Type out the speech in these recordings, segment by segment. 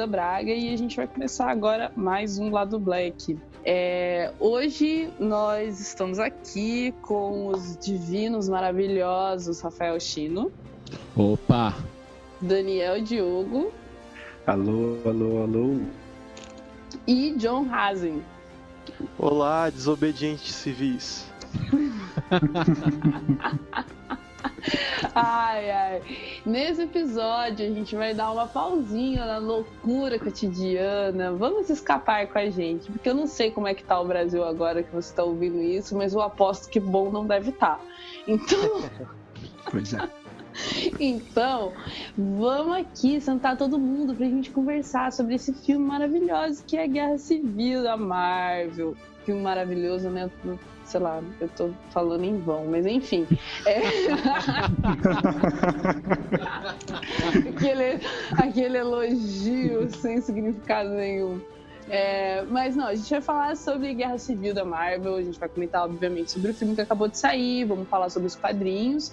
Luísa Braga e a gente vai começar agora mais um Lado Black. É, hoje nós estamos aqui com os divinos maravilhosos Rafael Chino, Opa! Daniel Diogo Alô, alô, alô. e John Hazen. Olá, desobedientes civis. Ai, ai. Nesse episódio a gente vai dar uma pausinha na loucura cotidiana. Vamos escapar com a gente, porque eu não sei como é que tá o Brasil agora que você tá ouvindo isso, mas eu aposto que bom não deve estar. Então, Pois é. então, vamos aqui sentar todo mundo pra gente conversar sobre esse filme maravilhoso que é a Guerra Civil da Marvel. Filme maravilhoso, né? Sei lá, eu tô falando em vão, mas enfim. É... aquele, aquele elogio sem significado nenhum. É, mas não, a gente vai falar sobre Guerra Civil da Marvel, a gente vai comentar, obviamente, sobre o filme que acabou de sair, vamos falar sobre os quadrinhos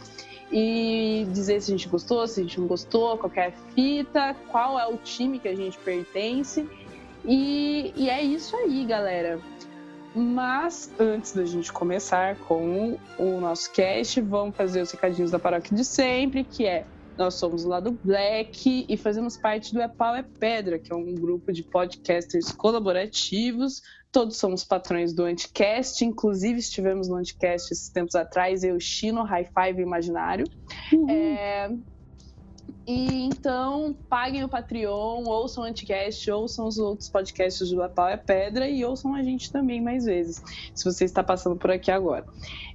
e dizer se a gente gostou, se a gente não gostou, qual que é a fita, qual é o time que a gente pertence. E, e é isso aí, galera. Mas antes da gente começar com o nosso cast, vamos fazer os recadinhos da paróquia de sempre, que é nós somos lá do Black e fazemos parte do É Pau é Pedra, que é um grupo de podcasters colaborativos. Todos somos patrões do Anticast, inclusive estivemos no Anticast esses tempos atrás, eu, Chino, High Five Imaginário. É, E então, paguem o Patreon, ouçam o Anticast, ouçam os outros podcasts do Pau é Pedra e ouçam a gente também mais vezes, se você está passando por aqui agora.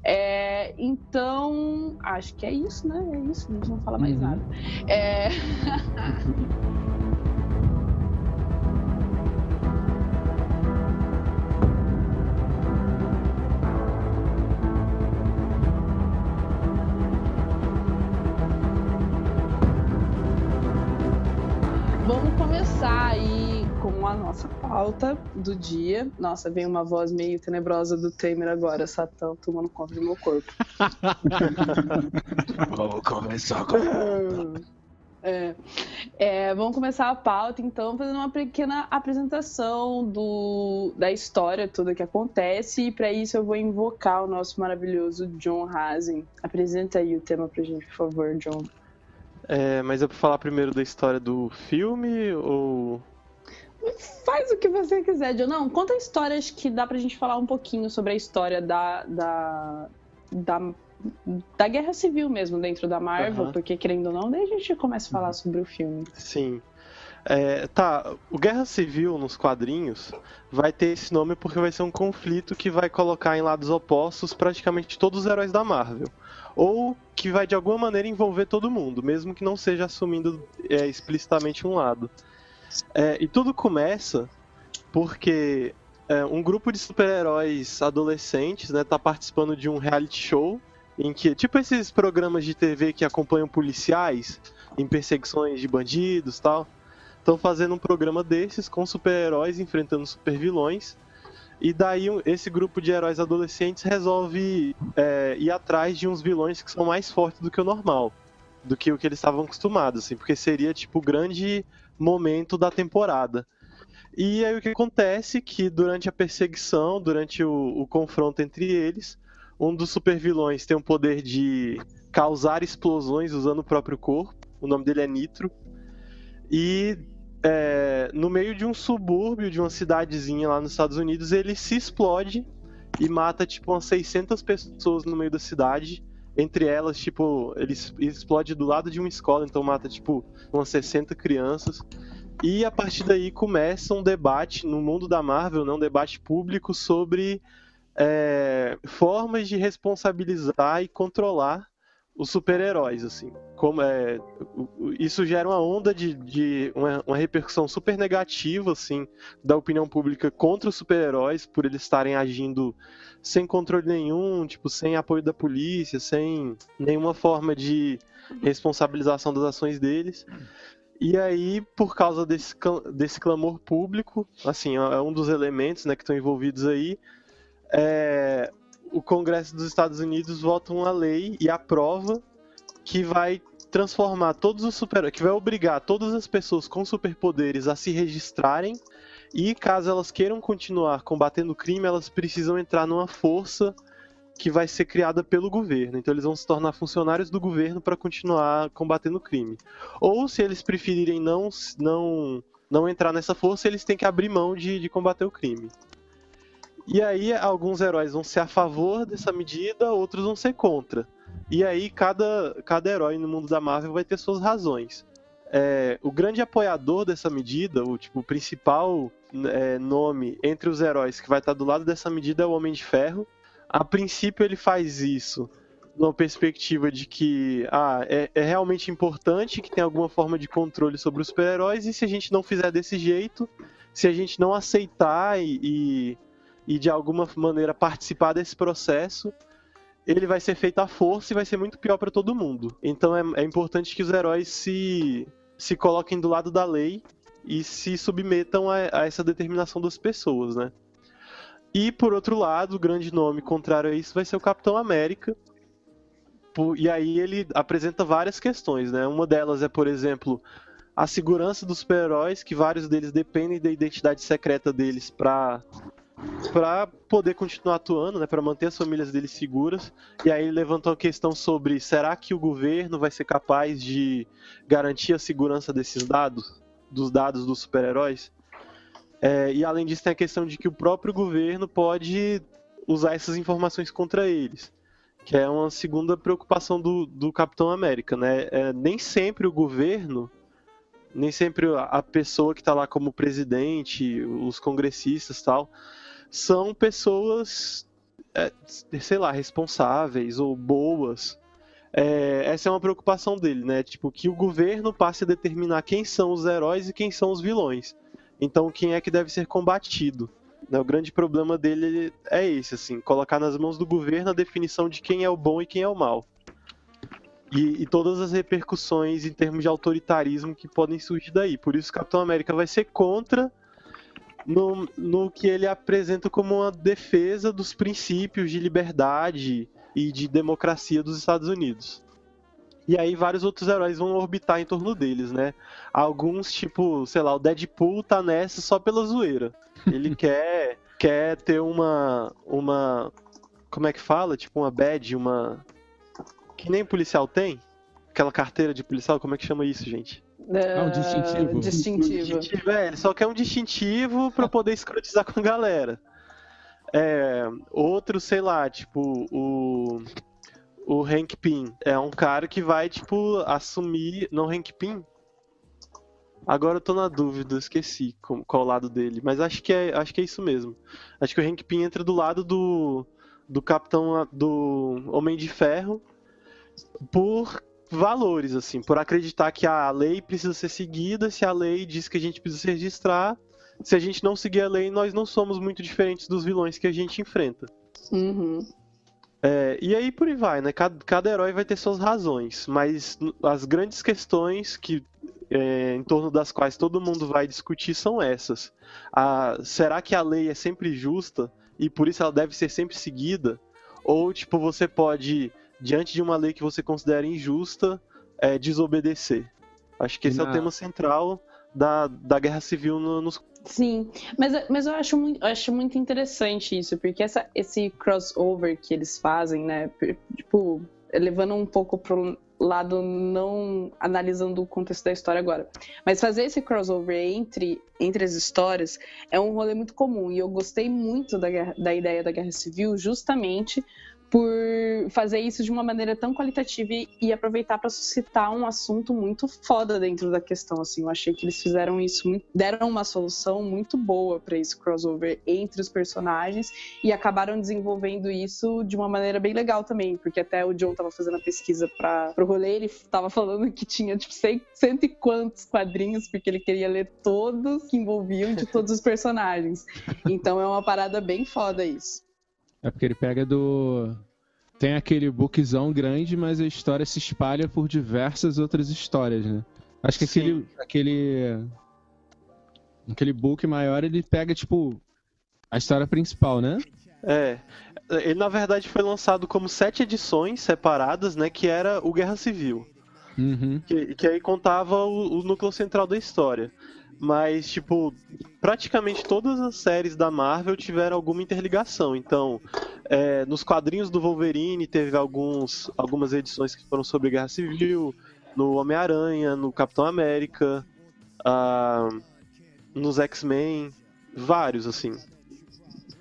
É, então, acho que é isso, né? É isso, a gente não fala mais Uhum. nada. É... a nossa pauta do dia. Nossa, vem uma voz meio tenebrosa do Temer agora, Satã tomando conta do meu corpo. Vamos começar com É, é, vamos começar a pauta, então, fazendo uma pequena apresentação do, da história toda que acontece. E para isso eu vou invocar o nosso maravilhoso John Hazen. Apresenta aí o tema pra gente, por favor, John. É, mas é pra falar primeiro da história do filme ou. Faz o que você quiser, John. Não, conta histórias que dá pra gente falar um pouquinho sobre a história da. da, da da guerra civil mesmo dentro da Marvel, Aham. porque querendo ou não, daí a gente começa a falar sobre o filme. Sim. É, tá, o Guerra Civil nos quadrinhos vai ter esse nome porque vai ser um conflito que vai colocar em lados opostos praticamente todos os heróis da Marvel. Ou que vai de alguma maneira envolver todo mundo, mesmo que não seja assumindo é, explicitamente um lado. É, e tudo começa porque é, um grupo de super-heróis adolescentes né, tá participando de um reality show em que, tipo esses programas de TV que acompanham policiais em perseguições de bandidos tal, estão fazendo um programa desses com super-heróis enfrentando super-vilões. E daí esse grupo de heróis adolescentes resolve é, ir atrás de uns vilões que são mais fortes do que o normal, do que o que eles estavam acostumados, assim, porque seria tipo grande momento da temporada. E aí o que acontece que durante a perseguição, durante o, o confronto entre eles, um dos supervilões tem o poder de causar explosões usando o próprio corpo. O nome dele é Nitro. E é, no meio de um subúrbio, de uma cidadezinha lá nos Estados Unidos, ele se explode e mata tipo umas 600 pessoas no meio da cidade. Entre elas, tipo, ele explode do lado de uma escola, então mata tipo umas 60 crianças. E a partir daí começa um debate no mundo da Marvel, né, um debate público sobre é, formas de responsabilizar e controlar os super-heróis, assim. Como é, isso gera uma onda de, de uma, uma, repercussão super negativa, assim, da opinião pública contra os super-heróis por eles estarem agindo sem controle nenhum, tipo, sem apoio da polícia, sem nenhuma forma de responsabilização das ações deles. E aí, por causa desse, desse clamor público, assim, é um dos elementos né, que estão envolvidos aí, é, o Congresso dos Estados Unidos vota uma lei e aprova que vai transformar todos os super que vai obrigar todas as pessoas com superpoderes a se registrarem e caso elas queiram continuar combatendo o crime, elas precisam entrar numa força que vai ser criada pelo governo. Então eles vão se tornar funcionários do governo para continuar combatendo o crime. Ou se eles preferirem não não não entrar nessa força, eles têm que abrir mão de, de combater o crime. E aí alguns heróis vão ser a favor dessa medida, outros vão ser contra. E aí cada, cada herói no mundo da Marvel vai ter suas razões. É, o grande apoiador dessa medida, o tipo principal é, nome entre os heróis que vai estar do lado dessa medida é o Homem de Ferro. A princípio ele faz isso numa perspectiva de que ah, é, é realmente importante que tenha alguma forma de controle sobre os super-heróis e se a gente não fizer desse jeito, se a gente não aceitar e, e e de alguma maneira participar desse processo, ele vai ser feito à força e vai ser muito pior para todo mundo. Então é, é, importante que os heróis se, se coloquem do lado da lei e se submetam a, a essa determinação das pessoas, né? E por outro lado, o grande nome contrário a isso vai ser o Capitão América. E aí ele apresenta várias questões, né? Uma delas é, por exemplo, a segurança dos super-heróis, que vários deles dependem da identidade secreta deles para para poder continuar atuando, né, para manter as famílias deles seguras. E aí ele levantou a questão sobre será que o governo vai ser capaz de garantir a segurança desses dados, dos dados dos super-heróis? É, e além disso tem a questão de que o próprio governo pode usar essas informações contra eles, que é uma segunda preocupação do, do Capitão América, né? É, nem sempre o governo nem sempre a pessoa que está lá como presidente, os congressistas tal, são pessoas, é, sei lá, responsáveis ou boas. É, essa é uma preocupação dele, né? Tipo, que o governo passe a determinar quem são os heróis e quem são os vilões. Então, quem é que deve ser combatido? Né? O grande problema dele é esse, assim, colocar nas mãos do governo a definição de quem é o bom e quem é o mal. E, e, todas as repercussões em termos de autoritarismo que podem surgir daí. Por isso, Capitão América vai ser contra no, no que ele apresenta como uma defesa dos princípios de liberdade e de democracia dos Estados Unidos. E aí vários outros heróis vão orbitar em torno deles, né? Alguns, tipo, sei lá, o Deadpool tá nessa só pela zoeira. Ele quer quer ter uma uma como é que fala? Tipo uma badge, uma que nem policial tem? Aquela carteira de policial, como é que chama isso, gente? Ah, um distintivo. Distintivo. distintivo é, ele só quer um distintivo para poder escrotizar com a galera. É, outro, sei lá, tipo, o. O Hank Pym é um cara que vai, tipo, assumir. Não, Hank Pym? Agora eu tô na dúvida, esqueci qual o lado dele. Mas acho que é, acho que é isso mesmo. Acho que o Hank Pym entra do lado do, do Capitão. do Homem de Ferro. Por valores, assim, por acreditar que a lei precisa ser seguida, se a lei diz que a gente precisa se registrar, se a gente não seguir a lei, nós não somos muito diferentes dos vilões que a gente enfrenta. Uhum. É, e aí por aí vai, né? Cada, cada, herói vai ter suas razões, mas as grandes questões que é, em torno das quais todo mundo vai discutir são essas. A, será que a lei é sempre justa e por isso ela deve ser sempre seguida? Ou tipo você pode diante de uma lei que você considera injusta, é, desobedecer. Acho que esse é o tema central da, da guerra civil no, nos. Sim, mas, mas eu acho muito, acho muito interessante isso, porque essa, esse crossover que eles fazem, né? Tipo, levando um pouco pro lado não analisando o contexto da história agora. Mas fazer esse crossover entre, entre as histórias é um rolê muito comum. E eu gostei muito da, da ideia da Guerra Civil justamente por fazer isso de uma maneira tão qualitativa e, aproveitar para suscitar um assunto muito foda dentro da questão. Assim, eu achei que eles fizeram isso, deram uma solução muito boa para esse crossover entre os personagens e acabaram desenvolvendo isso de uma maneira bem legal também, porque até o John tava fazendo a pesquisa para o rolê, ele tava falando que tinha tipo cento e quantos quadrinhos, porque ele queria ler todos que envolviam de todos os personagens. Então é uma parada bem foda isso. É porque ele pega do. Tem aquele bookzão grande, mas a história se espalha por diversas outras histórias, né? Acho que aquele, aquele. Aquele book maior ele pega, tipo, a história principal, né? É. Ele na verdade foi lançado como sete edições separadas, né? Que era o Guerra Civil. Uhum. Que, que aí contava o, o núcleo central da história. Mas, tipo, praticamente todas as séries da Marvel tiveram alguma interligação. Então, é, nos quadrinhos do Wolverine teve alguns, algumas edições que foram sobre Guerra Civil, no Homem-Aranha, no Capitão América, uh, nos X-Men, vários, assim.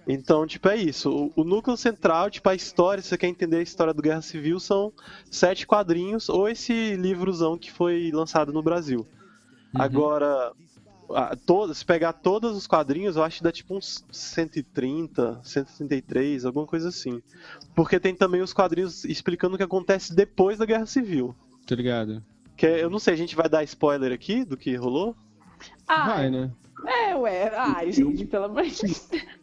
Então, tipo, é isso. O, o, núcleo central, tipo, a história, se você quer entender a história do Guerra Civil, são sete quadrinhos, ou esse livrozão que foi lançado no Brasil. Uhum. Agora, todas, se pegar todos os quadrinhos, eu acho que dá tipo uns 130, 133, alguma coisa assim. Porque tem também os quadrinhos explicando o que acontece depois da Guerra Civil. Tá ligado? Que eu não sei, a gente vai dar spoiler aqui do que rolou? Ah, vai, né? É, ué. Ai, gente, pelo amor de Deus.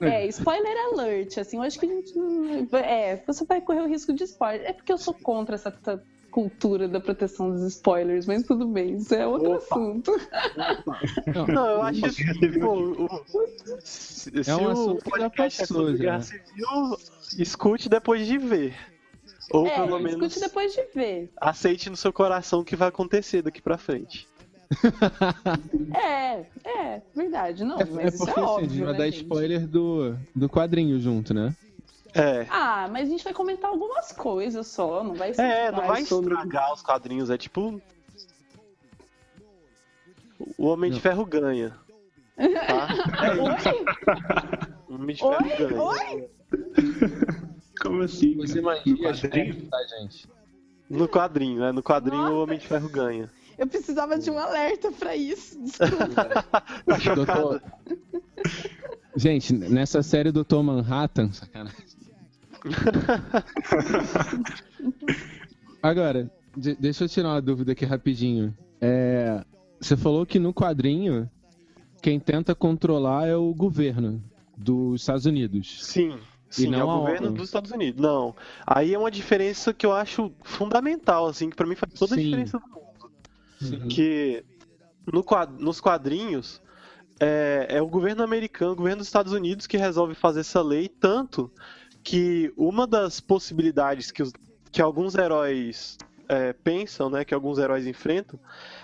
É, spoiler alert, assim, eu acho que a gente. É, você vai correr o risco de spoiler. É porque eu sou contra essa cultura da proteção dos spoilers, mas tudo bem, isso é outro Opa. assunto. Não, eu acho que pô, o, se, é um assunto o podcast passou, é Guerra Civil, escute depois de ver. Ou é, pelo menos escute depois de ver. Aceite no seu coração o que vai acontecer daqui pra frente. é, é, verdade, não, é, mas é porque, é óbvio, assim, vai né, dar gente? spoiler do, do quadrinho junto, né? É. Ah, mas a gente vai comentar algumas coisas só, não vai ser. É, não vai sobre... estragar os quadrinhos, é tipo. O Homem não. de Ferro ganha. Tá? É Oi? O Homem de Ferro Oi? ganha. Oi? Como assim? Você imagina, tá, gente? No quadrinho, né? No quadrinho Nossa. o Homem de Ferro ganha. Eu precisava de um alerta pra isso. Desculpa. tá Doutor... Gente, nessa série Doutor Manhattan, sacanagem. Agora, deixa eu tirar uma dúvida aqui rapidinho. É, você falou que no quadrinho quem tenta controlar é o governo dos Estados Unidos. Sim. Sim, é o governo dos Estados Unidos. Não. Aí é uma diferença que eu acho fundamental, assim, que pra mim faz toda Sim. a diferença do mundo. Uhum. Que no, nos quadrinhos é, é, o governo americano, o governo dos Estados Unidos que resolve fazer essa lei, tanto que uma das possibilidades que, os, que alguns heróis é, pensam, né, que alguns heróis enfrentam,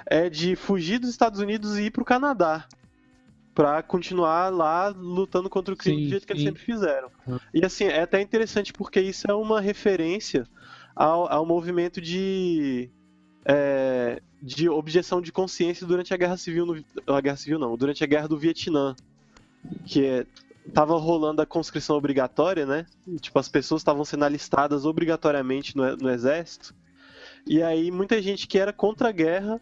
é de fugir dos Estados Unidos e ir para o Canadá para continuar lá lutando contra o crime Sim, do jeito que eles sempre fizeram. Uhum. E assim, é até interessante porque isso é uma referência ao, ao movimento de é, de objeção de consciência durante a Guerra Civil, no, a Guerra Civil não, durante a Guerra do Vietnã, que é, tava rolando a conscrição obrigatória, né? Tipo, as pessoas estavam sendo alistadas obrigatoriamente no, no exército. E aí muita gente que era contra a guerra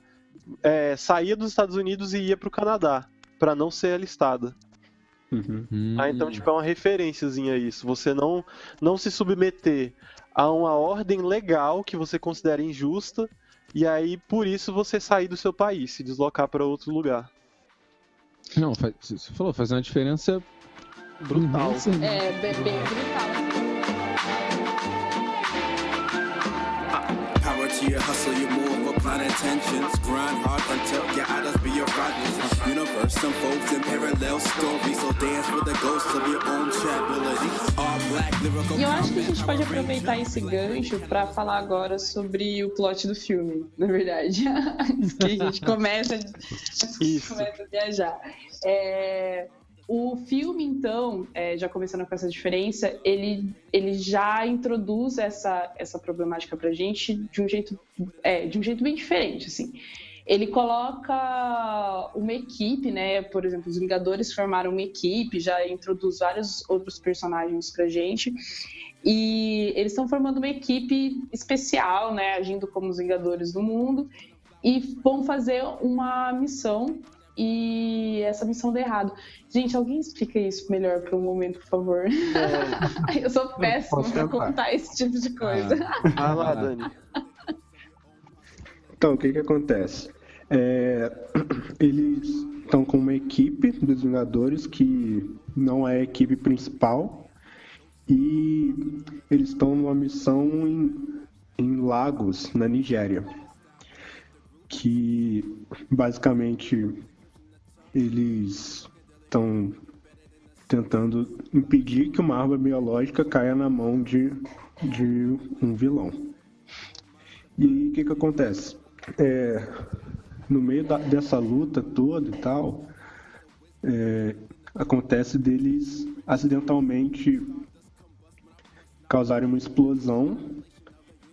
é, saía dos Estados Unidos e ia para o Canadá para não ser alistada. Uhum. Hum. Ah, então tipo é uma referenciazinha a isso. Você não não se submeter a uma ordem legal que você considera injusta e aí por isso você sair do seu país, se deslocar para outro lugar. Não, faz, você falou, faz uma diferença Brutal. imensa. É, bem, bem brutal. Power to your hustle, of a plan intentions. Grind hard until your idols be your rivals. Universe unfolds in parallel stories, so dance with the ghosts of your own chapability. All black lyrical E eu acho que a gente pode aproveitar esse gancho para falar agora sobre o plot do filme, na verdade. Antes que a gente comece a, Isso. comece a viajar. É, o filme, então, é, já começando com essa diferença, ele, ele já introduz essa, essa problemática pra gente de um jeito, é, de um jeito bem diferente, assim. ele coloca uma equipe, né? Por exemplo, os Vingadores formaram uma equipe, já introduz vários outros personagens pra gente. E eles estão formando uma equipe especial, né? Agindo como os Vingadores do mundo. E vão fazer uma missão e essa missão deu errado. Gente, alguém explica isso melhor para um momento, por favor? É. Eu sou péssima para contar esse tipo de coisa. Ah, lá, Dani. Então, o que que acontece? É, eles estão com uma equipe dos Vingadores que não é a equipe principal e eles estão numa missão em, em Lagos, na Nigéria, que basicamente eles estão tentando impedir que uma arma biológica caia na mão de, de um vilão. E aí, o que, que acontece? É, no meio da, dessa luta toda e tal, é, acontece deles acidentalmente causarem uma explosão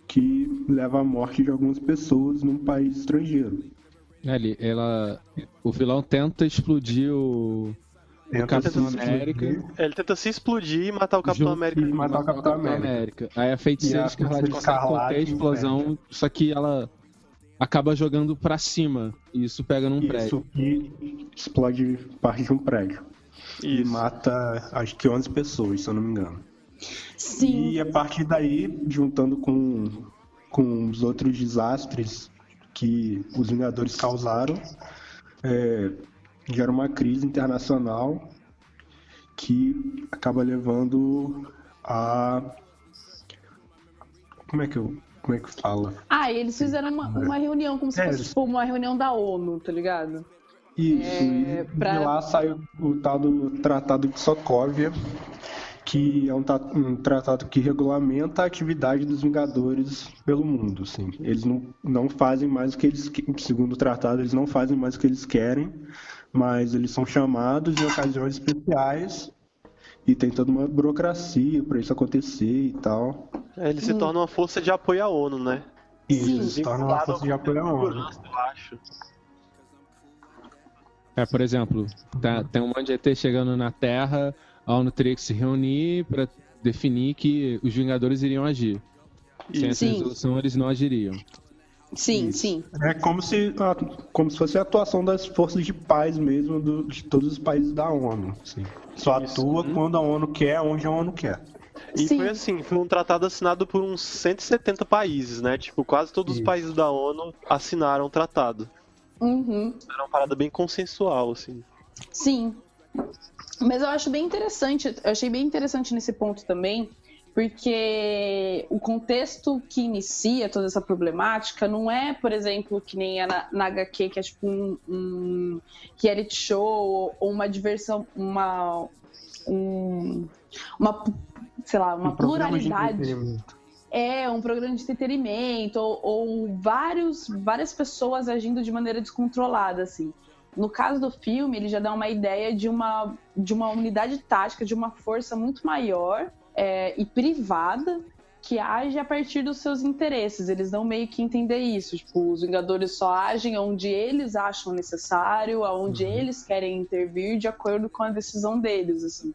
que leva à morte de algumas pessoas num país estrangeiro. Ali, ela. O vilão tenta explodir o. O Capitão América. Ele tenta se explodir e matar o Capitão junto- América. e matar o Capitão América. Aí a feiticeira E Escarlate consegue conter a explosão, só que ela acaba jogando pra cima. E isso pega num prédio. Isso, e explode parte de um prédio. E Isso. mata, acho que 11 pessoas, se eu não me engano. Sim. E a partir daí, juntando com, com os outros desastres que os Vingadores causaram, é, gera uma crise internacional que acaba levando a. Como é que eu. Como é que fala? Ah, e eles fizeram uma, uma reunião, como se É, fosse tipo, uma reunião da ONU, tá ligado? Isso, É, e pra- de lá sai o, o tal do Tratado de Sokovia, que é um, um tratado que regulamenta a atividade dos Vingadores pelo mundo. Assim. Eles não, não fazem mais o que eles segundo o tratado, eles não fazem mais o que eles querem, mas eles são chamados em ocasiões especiais e tem toda uma burocracia para isso acontecer e tal. É, Ele se torna uma força de apoio à ONU, né? Sim. eles se tornam uma força de apoio à ONU. Eu acho. É, por exemplo, tá- tem um monte de ET chegando na Terra, a ONU teria que se reunir pra definir que os Vingadores iriam agir. Sem essa Sim. resolução, eles não agiriam. Sim, Isso. sim. É como se, como se fosse a atuação das forças de paz mesmo do- de todos os países da ONU. assim. Só Isso. atua quando a ONU quer, onde a ONU quer. E Sim. foi assim, foi um tratado assinado por uns 170 países, né? Tipo, quase todos os Isso. países da ONU assinaram o tratado. Uhum. Era uma parada bem consensual, assim. Sim. Mas eu acho bem interessante, eu achei bem interessante nesse ponto também, porque o contexto que inicia toda essa problemática não é, por exemplo, que nem é na, na HQ, que é tipo um, um reality show ou uma diversão, uma. Um, uma, sei lá, uma Um pluralidade. É, um programa de entretenimento, ou, ou vários, várias pessoas agindo de maneira descontrolada, assim. No caso do filme, ele já dá uma ideia de uma, de uma unidade tática, de uma força muito maior é, e privada que age a partir dos seus interesses. Eles dão meio que entender isso. Tipo, os Vingadores só agem onde eles acham necessário, aonde eles querem intervir, de acordo com a decisão deles, assim.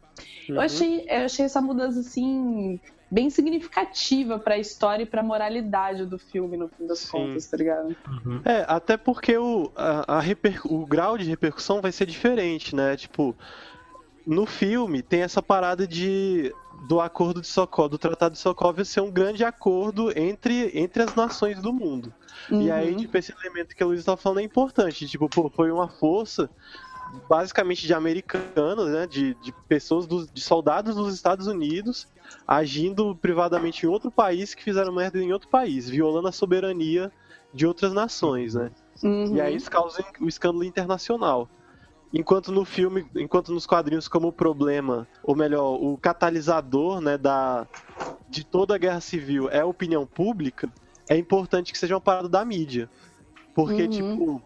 Eu, Uhum. achei, eu achei essa mudança, assim, bem significativa pra história e pra moralidade do filme, no fim das Sim. contas, tá ligado? É, até porque o, a, a reper- o grau de repercussão vai ser diferente, né? Tipo, no filme tem essa parada de do acordo de Sokovia, do Tratado de Sokovia ser um grande acordo entre, entre as nações do mundo. E aí, Uhum. tipo, esse elemento que a Luiz tá falando é importante. Tipo, pô, foi uma força basicamente de americanos, né? De, de pessoas, dos, de soldados dos Estados Unidos agindo privadamente em outro país que fizeram merda em outro país, violando a soberania de outras nações, né? Uhum. E aí isso causa o escândalo internacional. Enquanto no filme, enquanto nos quadrinhos como o problema, ou melhor, o catalisador, né, da de toda a guerra civil é a opinião pública, é importante que seja uma parada da mídia. Porque Uhum. tipo,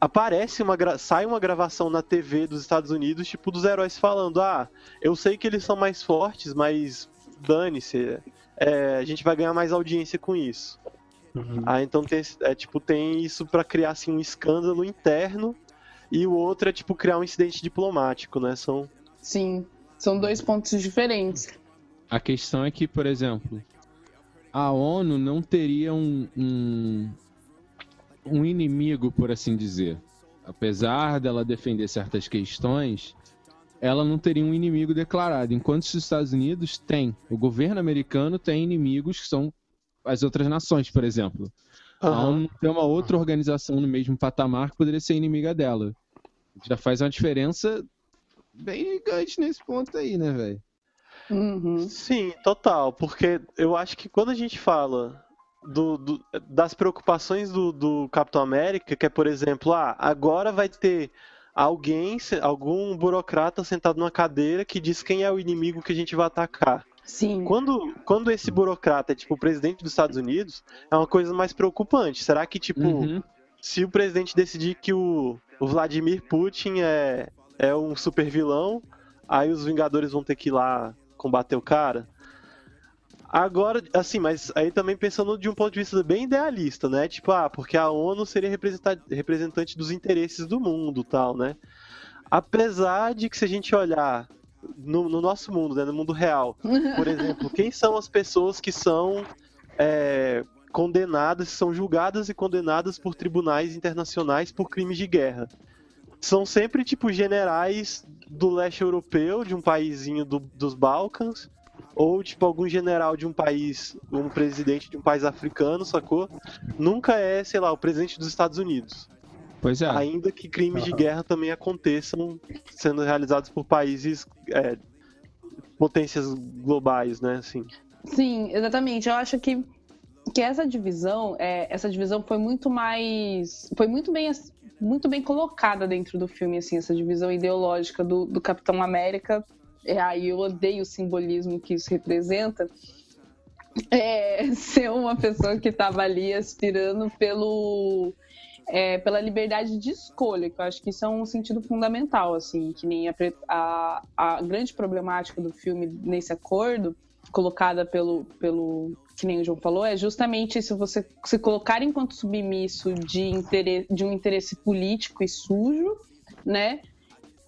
aparece uma gra- sai uma gravação na TV dos Estados Unidos, tipo dos heróis falando: "Ah, eu sei que eles são mais fortes, mas dane-se, é, a gente vai ganhar mais audiência com isso". Uhum. Ah, então tem, é, tipo, tem isso pra criar assim, um escândalo interno e o outro é tipo criar um incidente diplomático, né? São Sim, são dois pontos diferentes. A questão é que, por exemplo, a ONU não teria um, um, um inimigo, por assim dizer. Apesar dela defender certas questões, ela não teria um inimigo declarado. Enquanto os Estados Unidos têm. O governo americano tem inimigos que são as outras nações, por exemplo. A Aham. ONU tem uma outra organização no mesmo patamar que poderia ser inimiga dela. Já faz uma diferença bem gigante nesse ponto aí, né, velho? Uhum. Sim, total, porque eu acho que quando a gente fala do- do- das preocupações do, do Capitão América, que é, por exemplo, ah, agora vai ter alguém, algum burocrata sentado numa cadeira que diz quem é o inimigo que a gente vai atacar. Sim. Quando, quando esse burocrata é tipo o presidente dos Estados Unidos, é uma coisa mais preocupante. Será que, tipo, Uhum. se o presidente decidir que o, o Vladimir Putin é, é um super vilão, aí os Vingadores vão ter que ir lá combater o cara. Agora, assim, mas aí também pensando de um ponto de vista bem idealista, né? Tipo, ah, porque a ONU seria representa- representante dos interesses do mundo tal, né? Apesar de que se a gente olhar no, no nosso mundo, né, no mundo real, por exemplo, quem são as pessoas que são é, condenadas, são julgadas e condenadas por tribunais internacionais por crimes de guerra? São sempre, tipo, generais do leste europeu, de um paísinho do- dos Balcãs, ou, tipo, algum general de um país, um presidente de um país africano, sacou? Nunca é, sei lá, o presidente dos Estados Unidos. Pois é. Ainda que crimes de guerra também aconteçam sendo realizados por países, é, potências globais, né, assim. Sim, exatamente. Eu acho que, que essa divisão, é, essa divisão foi muito mais, foi muito bem, muito bem colocada dentro do filme, assim, essa divisão ideológica do, do Capitão América. É, aí eu odeio o simbolismo que isso representa. É, ser uma pessoa que estava ali aspirando pelo é, pela liberdade de escolha, que eu acho que isso é um sentido fundamental, assim, que nem a, a, a grande problemática do filme nesse acordo, colocada pelo, pelo que nem o João falou, é justamente se você se colocar enquanto submisso de, interesse, de um interesse político e sujo, né?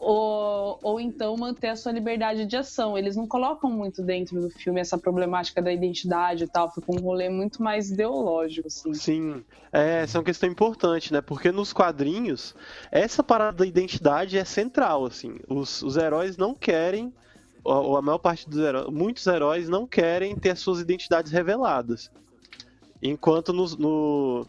Ou, ou então manter a sua liberdade de ação. Eles não colocam muito dentro do filme essa problemática da identidade e tal, fica um rolê muito mais ideológico, assim. Sim, é, essa é uma questão importante, né? Porque nos quadrinhos, essa parada da identidade é central, assim. Os, os heróis não querem, ou a maior parte dos heróis, muitos heróis não querem ter as suas identidades reveladas. Enquanto no, no,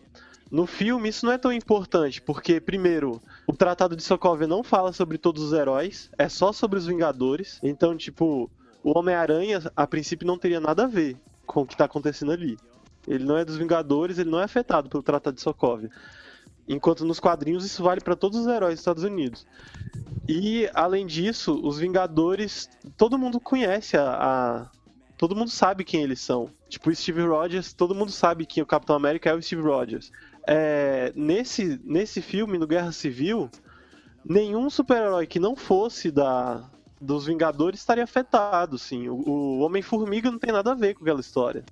no filme isso não é tão importante, porque, primeiro, o Tratado de Sokovia não fala sobre todos os heróis, é só sobre os Vingadores. Então, tipo, o Homem-Aranha, a princípio, não teria nada a ver com o que tá acontecendo ali. Ele não é dos Vingadores, ele não é afetado pelo Tratado de Sokovia. Enquanto nos quadrinhos isso vale para todos os heróis dos Estados Unidos. E, além disso, os Vingadores, todo mundo conhece a, a- Todo mundo sabe quem eles são. Tipo, o Steve Rogers, todo mundo sabe que o Capitão América é o Steve Rogers. É, nesse, nesse filme, no Guerra Civil, nenhum super-herói que não fosse da, dos Vingadores estaria afetado, sim. O, o Homem-Formiga não tem nada a ver com aquela história.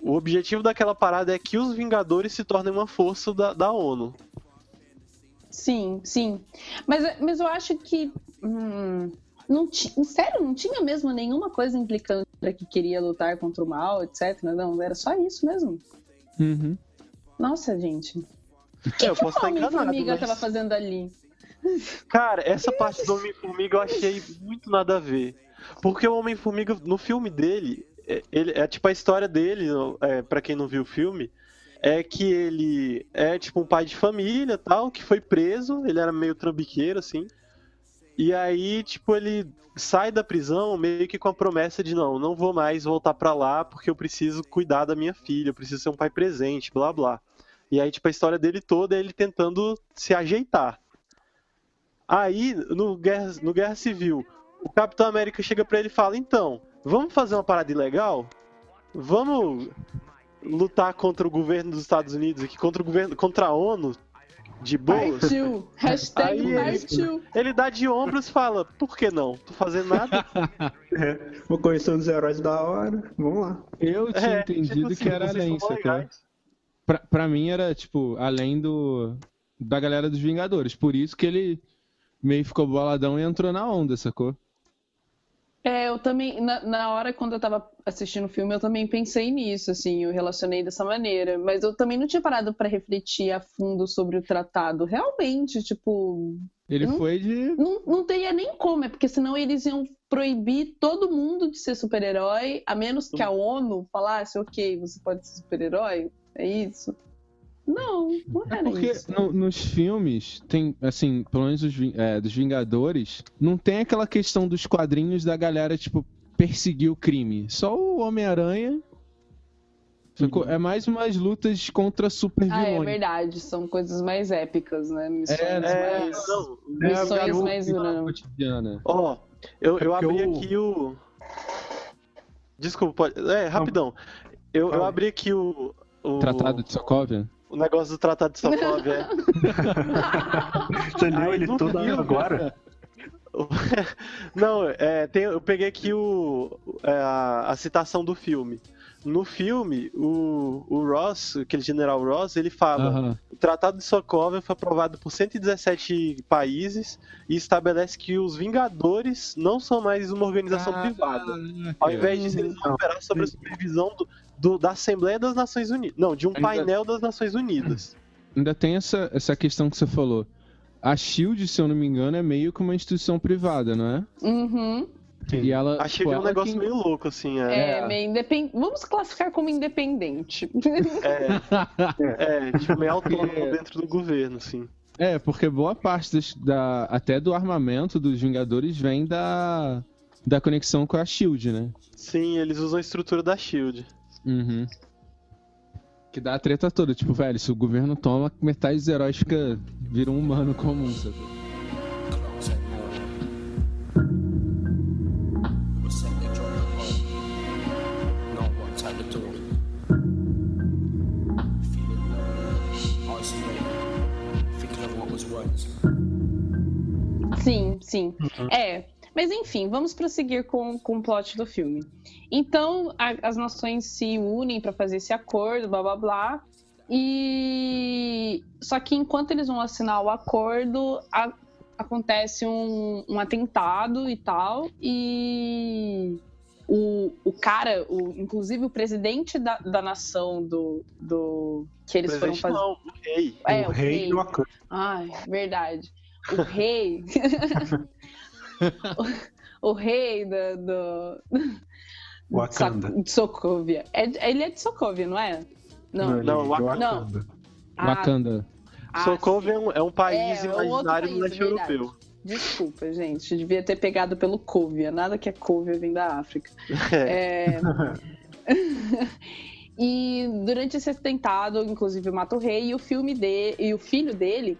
O objetivo daquela parada é que os Vingadores se tornem uma força da, da ONU. Sim, sim. Mas, mas eu acho que. hum, não ti- sério, não tinha mesmo nenhuma coisa implicando que queria lutar contra o mal, etc. Não, era só isso mesmo. Uhum. Nossa, gente. O É, que, eu que posso estar enganado, Homem-Formiga mas- tava fazendo ali? Cara, essa parte do Homem-Formiga eu achei muito nada a ver. Porque o Homem-Formiga, no filme dele, é, ele, é tipo a história dele, é, para quem não viu o filme, é que ele é tipo um pai de família tal, que foi preso, ele era meio trambiqueiro, assim. E aí, tipo, ele sai da prisão meio que com a promessa de não, não vou mais voltar pra lá porque eu preciso cuidar da minha filha, eu preciso ser um pai presente, blá blá. E aí, tipo, a história dele toda é ele tentando se ajeitar. Aí, no Guerra, no Guerra Civil, o Capitão América chega pra ele e fala: Então, vamos fazer uma parada ilegal? Vamos lutar contra o governo dos Estados Unidos aqui, contra o governo, contra a ONU, de boas? Partiu! Hashtag Aí ele- partiu! Ele dá de ombros e fala: Por que não? Tô fazendo nada. É, vou conhecer os heróis da hora, vamos lá. Eu tinha É, entendido tipo assim, que era além, sacou? Pra, pra mim era, tipo, além do da galera dos Vingadores. Por isso que ele meio ficou boladão e entrou na onda, sacou? É, eu também, na, na hora quando eu tava assistindo o filme, eu também pensei nisso, assim, eu relacionei dessa maneira. Mas eu também não tinha parado pra refletir a fundo sobre o tratado. Realmente, tipo, Ele Não- foi de. não, não teria nem como, é porque senão eles iam proibir todo mundo de ser super-herói, a menos que a ONU falasse, ok, você pode ser super-herói, é isso? Não, não É era porque isso. no- nos filmes, tem, assim, pelo menos os, é, dos Vingadores, não tem aquela questão dos quadrinhos da galera, tipo, perseguir o crime. Só o Homem-Aranha. sacou? É mais umas lutas contra super Ah, é vilões. verdade, são coisas mais épicas, né? Missões É, É, mais... não. Missões eu- mais... né? cotidiana. Ó, eu, É eu abri o- aqui o. Desculpa, pode... é, rapidão. Eu, eu abri aqui o. o... Tratado de Sokovia? O negócio do Tratado de Sokovia. é. Você leu ele todo viu, agora? Não, é, tem- eu peguei aqui o, é, a, a citação do filme. No filme, o, o Ross, aquele general Ross, ele fala: Aham. o Tratado de Sokovia foi aprovado por 117 países e estabelece que os Vingadores não são mais uma organização privada. Ao invés disso, eles vão operar sob a supervisão do, do- da Assembleia das Nações Unidas. Não, de um Ainda- painel das Nações Unidas. Ainda tem essa, essa questão que você falou. A Shield, se eu não me engano, é meio que uma instituição privada, não é? Uhum. E ela. Achei tipo, um ela negócio que- meio louco, assim. É, É, meio independente. Vamos classificar como independente. é, é, tipo, meio autônomo dentro do governo, assim. É, porque boa parte das- da, até do armamento dos Vingadores vem da, da conexão com a Shield, né? Sim, eles usam a estrutura da Shield. Uhum. Que dá a treta toda, tipo, velho, se o governo toma, metade dos heróis fica, vira um humano comum, sabe? Sim, sim. É. Mas enfim, vamos prosseguir com, com o plot do filme. Então, a- as nações se unem para fazer esse acordo, blá blá blá. E só que enquanto eles vão assinar o acordo, a- acontece um, um atentado e tal. E o, o cara, o, inclusive o presidente da, da nação do, do que eles foram fazer. não, o rei. É, o rei do Wakanda. Ai, verdade. O rei. o, o rei do. do... Wakanda. de Sokovia. É, ele é de Sokovia, não é? Não. Não, é de Wakanda. Wakanda. Ah, Wakanda. ah, Sokovia é um, é um país É, é um imaginário no país, leste é europeu. Desculpa, gente. Devia ter pegado pelo Covia. Nada que é Covia vem da África. É. e durante esse atentado, inclusive, mata o rei e o filme dele e o filho dele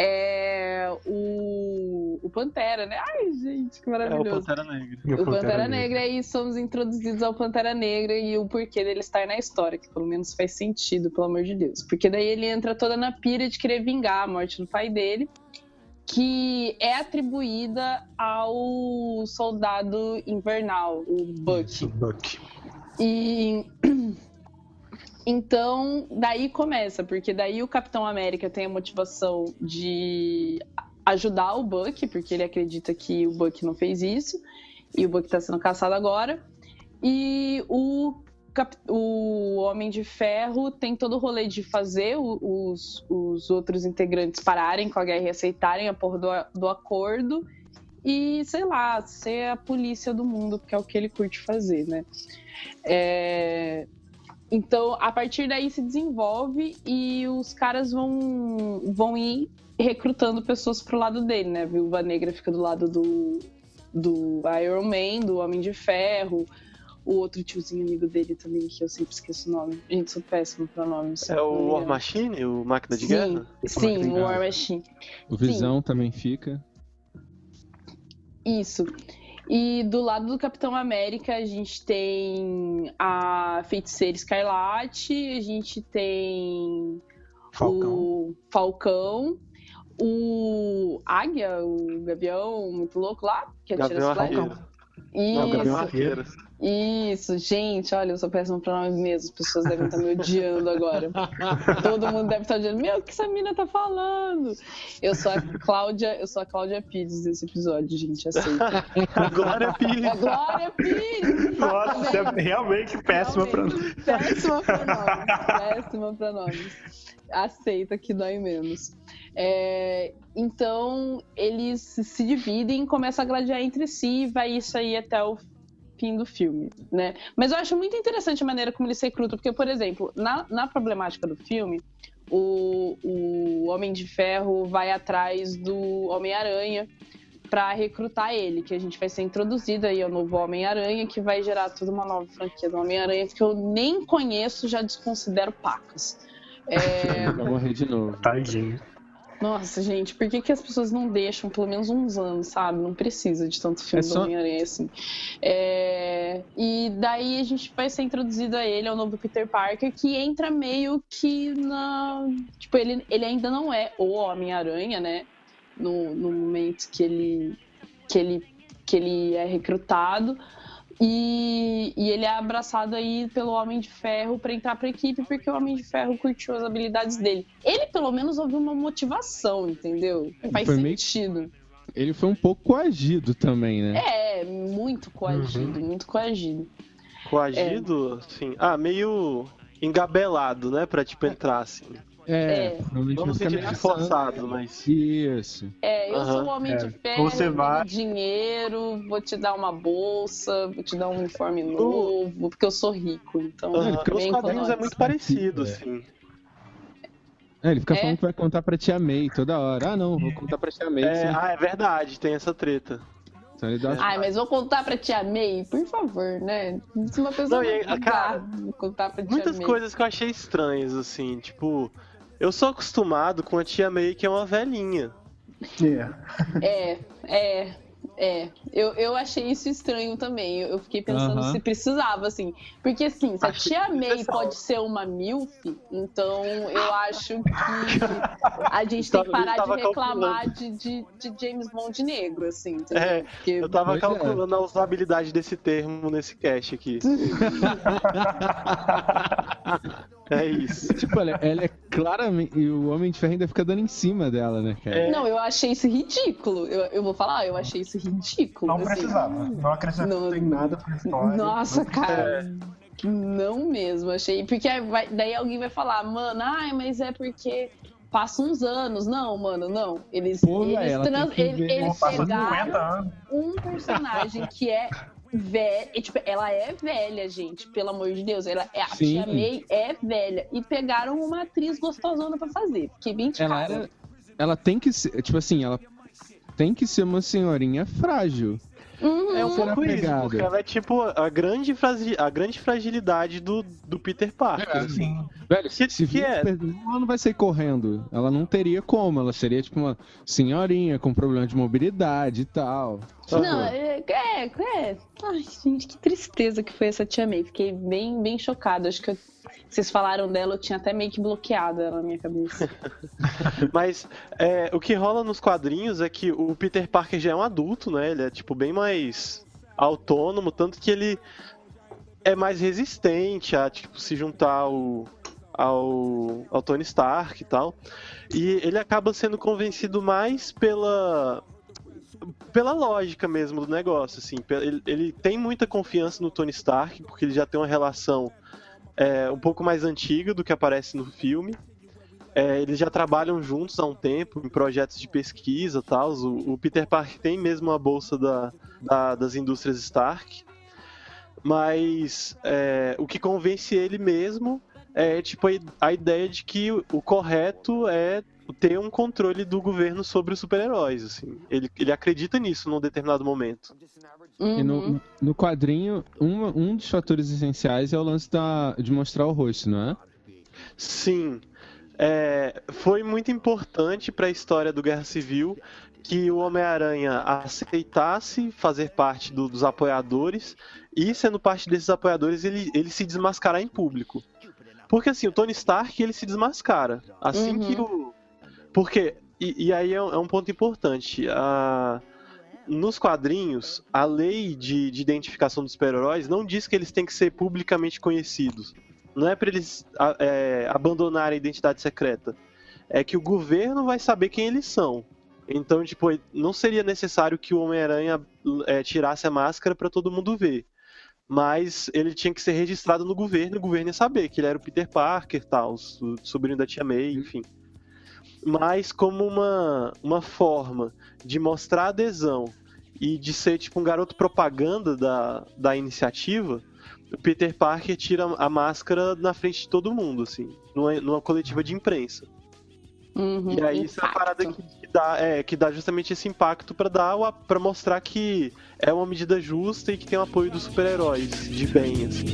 é o, o Pantera, né? Ai, gente, que É o maravilhoso. Pantera Negra. O Pantera, Negra e somos introduzidos ao Pantera Negra e o porquê dele estar na história, que pelo menos faz sentido, pelo amor de Deus. Porque daí ele entra toda na pira de querer vingar a morte do pai dele, que é atribuída ao soldado invernal, o Buck. O Buck. E então, daí começa, porque daí o Capitão América tem a motivação de ajudar o Buck, porque ele acredita que o Buck não fez isso, e o Buck está sendo caçado agora. E o, o Homem de Ferro tem todo o rolê de fazer os, os outros integrantes pararem com a guerra e aceitarem a porra do, do acordo. E, sei lá, ser a polícia do mundo, porque é o que ele curte fazer, né? É, Então, a partir daí se desenvolve e os caras vão, vão ir recrutando pessoas pro lado dele, né? A Viúva Negra fica do lado do, do Iron Man, do Homem de Ferro, o outro tiozinho amigo dele também, que eu sempre esqueço o nome. Gente, sou péssimo pra nomes. É o War Machine, o Máquina de Sim, Guerra? sim, o War Machine. O Visão também fica. Isso. E do lado do Capitão América, a gente tem a Feiticeira Escarlate, a gente tem Falcão. o Falcão, o Águia, o Gavião muito louco lá, que atira Gavião as flechas. Arqueiro. Isso. Isso, gente, olha, eu sou péssima pra nome mesmo. As pessoas devem estar me odiando agora. Todo mundo deve estar dizendo, meu, o que essa mina tá falando? Eu sou a Cláudia, eu sou a Cláudia Pires desse episódio, gente, aceita. Glória Pires. A Glória Pires! Nossa, é realmente péssima pra Realmente, Péssima pra nomes. Péssima pra nomes. Aceita que dói menos. É, então, eles se dividem, começam a gladiar entre si e vai isso aí até o fim do filme, né? Mas eu acho muito interessante a maneira como eles recrutam, porque, por exemplo, na, na problemática do filme, o, o Homem de Ferro vai atrás do Homem-Aranha para recrutar ele, que a gente vai ser introduzido aí ao novo Homem-Aranha, que vai gerar toda uma nova franquia do Homem-Aranha, que eu nem conheço, já desconsidero pacas. É, Vai morrer de novo. Tadinho. nossa, gente, por que, que as pessoas não deixam pelo menos uns anos, sabe? Não precisa de tanto filme É do só- Homem-Aranha assim. É, E daí a gente vai ser introduzido a ele, ao novo Peter Parker, que entra meio que na. Tipo, ele, ele ainda não é o Homem-Aranha, né? No, no momento que ele, que, ele, que ele é recrutado. E, e ele é abraçado aí pelo Homem de Ferro pra entrar pra equipe, porque o Homem de Ferro curtiu as habilidades dele. Ele, pelo menos, ouviu uma motivação, entendeu? Faz Foi meio- sentido. Ele foi um pouco coagido também, né? É, muito coagido, muito coagido. Coagido, assim. Ah, meio engabelado, né? Pra tipo entrar, assim. É. provavelmente Não forçado, mas. Isso. É, eu sou Aham, o Homem é. de Ou você vai- dinheiro, vou te dar uma bolsa, vou te dar um uniforme novo, porque eu sou rico, então... Aham, fica Nos vem quadrinhos é muito parecido, É. assim. É, ele fica É? falando que vai contar pra tia May toda hora. Ah, não, vou contar pra tia May. É, ah, é verdade, tem essa treta. Então ele dá Ai, mas vou contar pra tia May, por favor, né? Se uma pessoa Não, e vai cara, contar pra tia Muitas May. coisas que eu achei estranhas, assim, tipo. Eu sou acostumado com a tia May, que é uma velhinha. É. É, é, é. Eu, eu achei isso estranho também. Eu fiquei pensando Aham. se precisava, assim. Porque, assim, se a tia May pode ser uma MILF, então eu acho que a gente tem que parar de reclamar de, de, de James Bond negro, assim. entendeu? É, Porque- Eu tava é. calculando a usabilidade desse termo nesse cast aqui. é isso. Tipo, ela, ela é claramente. E o Homem de Ferro ainda fica dando em cima dela, né, cara? É. Não, eu achei isso ridículo. Eu, eu vou falar, eu achei isso ridículo. Não assim. precisava. Não acrescentou Não- em nada pra história. Nossa, Não cara. Não mesmo, achei. Porque vai- daí alguém vai falar, mano, ai, mas é porque passa uns anos. Não, mano, não. Eles, Pô, eles, trans- eles, eles Pô, passou 50 pegaram anos. um personagem que é velha. Tipo, ela é velha, gente, pelo amor de Deus. Ela é, a Sim. Tia May é velha. E pegaram uma atriz gostosona pra fazer. Porque bem de Ela cara. era. Ela tem que ser. Tipo assim, ela tem que ser uma senhorinha frágil. Uhum. É um pouco isso, porque ela é tipo a grande, a grande fragilidade do, do Peter Parker. É, assim. Sim. Velho, Que- se que é? ela não vai sair correndo. Ela não teria como. Ela seria tipo uma senhorinha com problema de mobilidade e tal. Não, é, é, é. Ai, gente, que tristeza que foi essa tia May. Fiquei bem, bem chocada. Acho que eu- vocês falaram dela, eu tinha até meio que bloqueado ela na minha cabeça. Mas é, o que rola nos quadrinhos é que o Peter Parker já é um adulto, né? Ele é tipo bem mais autônomo, tanto que ele é mais resistente a tipo se juntar ao, ao, ao Tony Stark e tal. E ele acaba sendo convencido mais pela pela lógica mesmo do negócio, assim. Ele, ele tem muita confiança no Tony Stark porque ele já tem uma relação é, um pouco mais antiga do que aparece no filme. É, eles já trabalham juntos há um tempo em projetos de pesquisa tal. O, o Peter Parker tem mesmo a bolsa da, da- das indústrias Stark. Mas é, o que convence ele mesmo é tipo a, ideia de que o correto é ter um controle do governo sobre os super-heróis. Assim. Ele, ele acredita nisso num determinado momento. E Uhum. no, no quadrinho, um, um dos fatores essenciais é o lance da, de mostrar o rosto, não é? Sim. É, foi muito importante para a história do Guerra Civil que o Homem-Aranha aceitasse fazer parte do- dos apoiadores e, sendo parte desses apoiadores, ele, ele se desmascarar em público. Porque assim, o Tony Stark ele se desmascara. Assim Uhum. que o. Porque. E, e aí é um, é um ponto importante. A- nos quadrinhos, a lei de, de identificação dos super-heróis não diz que eles têm que ser publicamente conhecidos. Não é para eles a- é, abandonarem a identidade secreta. É que o governo vai saber quem eles são. Então, tipo, não seria necessário que o Homem-Aranha é, tirasse a máscara para todo mundo ver. Mas ele tinha que ser registrado no governo e o governo ia saber que ele era o Peter Parker, tal, o sobrinho da tia May, enfim. Mas como uma, uma forma de mostrar adesão e de ser tipo um garoto propaganda da, da iniciativa, o Peter Parker tira a máscara na frente de todo mundo, assim, numa, numa coletiva de imprensa. Uhum, E aí isso é a impacto. parada que, que dá, é, que dá justamente esse impacto pra dar o a- pra mostrar que é uma medida justa e que tem o apoio dos super-heróis de bem, assim.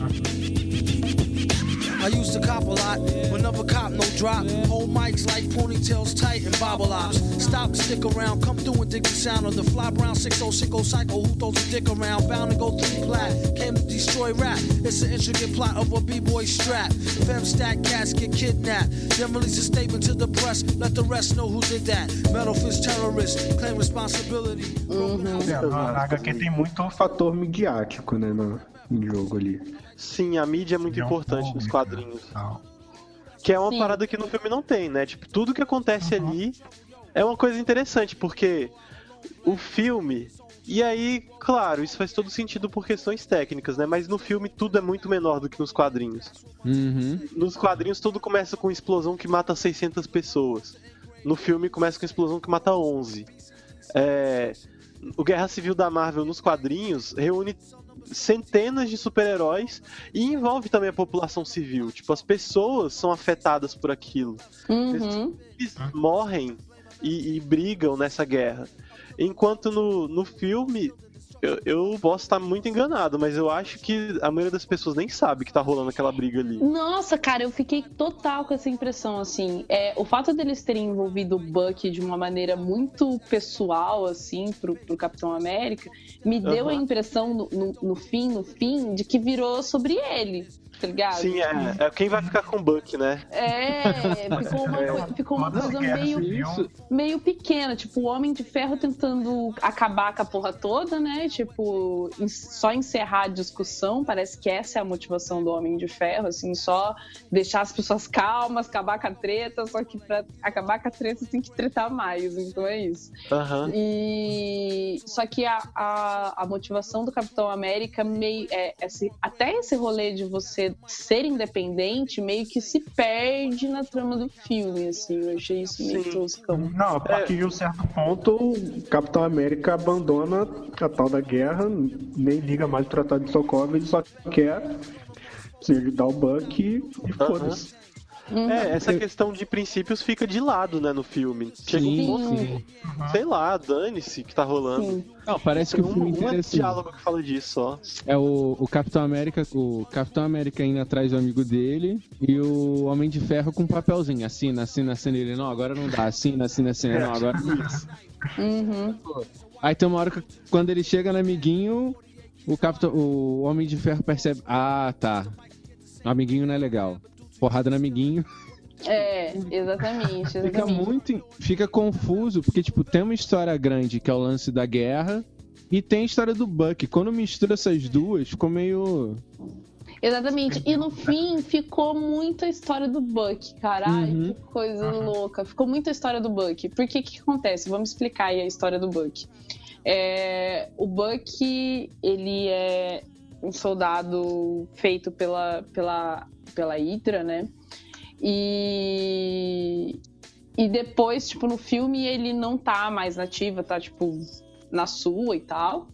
I used to cop a lot, but never cop no drop. Hold mics like ponytails tight and bobble ops. Stop stick around, come through and dig the sound of the fly brown 6060 psycho who throws a dick around. Bound to go through plat, came to destroy rap. It's an intricate plot of a b-boy strap. Fem stack cats get kidnapped. Then release a statement to the press, let the rest know who did that. Metal fist terrorist, claim responsibility. Broken house- É, na HQ tem muito Fator midiático, né, no, no jogo ali. Sim, a mídia é muito Opinião importante nos pública. quadrinhos. tal. Que é uma Sim. parada que no filme não tem, né? Tipo, tudo que acontece Uhum. ali é uma coisa interessante, porque o filme. E aí, claro, isso faz todo sentido por questões técnicas, né? Mas no filme tudo é muito menor do que nos quadrinhos. Uhum. Nos quadrinhos tudo começa com explosão que mata 600 pessoas. No filme começa com explosão que mata 11. É, O Guerra Civil da Marvel nos quadrinhos reúne centenas de super-heróis e envolve também a população civil. Tipo, as pessoas são afetadas por aquilo. Uhum. Eles morrem e, e brigam nessa guerra. Enquanto no, no filme, eu, eu posso estar muito enganado, mas eu acho que a maioria das pessoas nem sabe que tá rolando aquela briga ali. Nossa, cara, eu fiquei total com essa impressão, assim. É, o fato deles terem envolvido o Buck de uma maneira muito pessoal, assim, pro, pro Capitão América, me deu a impressão, no, no, no fim, no fim, de que virou sobre ele, tá ligado? Sim, é, é quem vai ficar com o Buck, né? É, ficou uma, coi- ficou uma coisa meio, meio pequena, tipo, o Homem de Ferro tentando acabar com a porra toda, né? Tipo, só encerrar a discussão, parece que essa é a motivação do Homem de Ferro, assim, só deixar as pessoas calmas, acabar com a treta, só que pra acabar com a treta tem que tretar mais, então é isso. Aham. E só que a, a, a motivação do Capitão América meio é, esse, até esse rolê de você ser independente meio que se perde na trama do filme, assim. Eu achei isso meio Sim. toscão. Não, a partir de um certo ponto, O Capitão América abandona a tal da guerra, nem liga mais o Tratado de Sokovia, ele só quer se ajudar o Buck e e foda-se. Uhum. É, essa questão de princípios fica de lado, né, no filme. Chega um Sim, ponto, sim. sei lá, dane-se que tá rolando. Sim. Não, parece que o um, filme um inteiro é assim. diálogo que fala disso só. É o, o Capitão América, o Capitão América indo atrás do amigo dele e o Homem de Ferro com um papelzinho, assina, assina, assina ele, não, agora não dá, assina, assina, assina, não, agora não dá. Uhum. Aí tem uma hora que quando ele chega no amiguinho, o Capitão, o Homem de Ferro percebe, ah, tá, o amiguinho não é legal. Porrada no amiguinho. É, exatamente, Fica exatamente. muito, fica confuso, porque tipo, tem uma história grande que é o lance da guerra e tem a história do Buck. Quando mistura essas duas, ficou meio Exatamente. E no fim ficou muito a história do Buck, cara. Ai, Uhum. que coisa louca. Ficou muito a história do Buck. O que, que acontece? Vamos explicar aí a história do Buck. É, o Buck, ele é um soldado feito pela, pela, pela Hydra, né? E, e depois, tipo, no filme ele não tá mais nativa, tá, tipo, na sua e tal,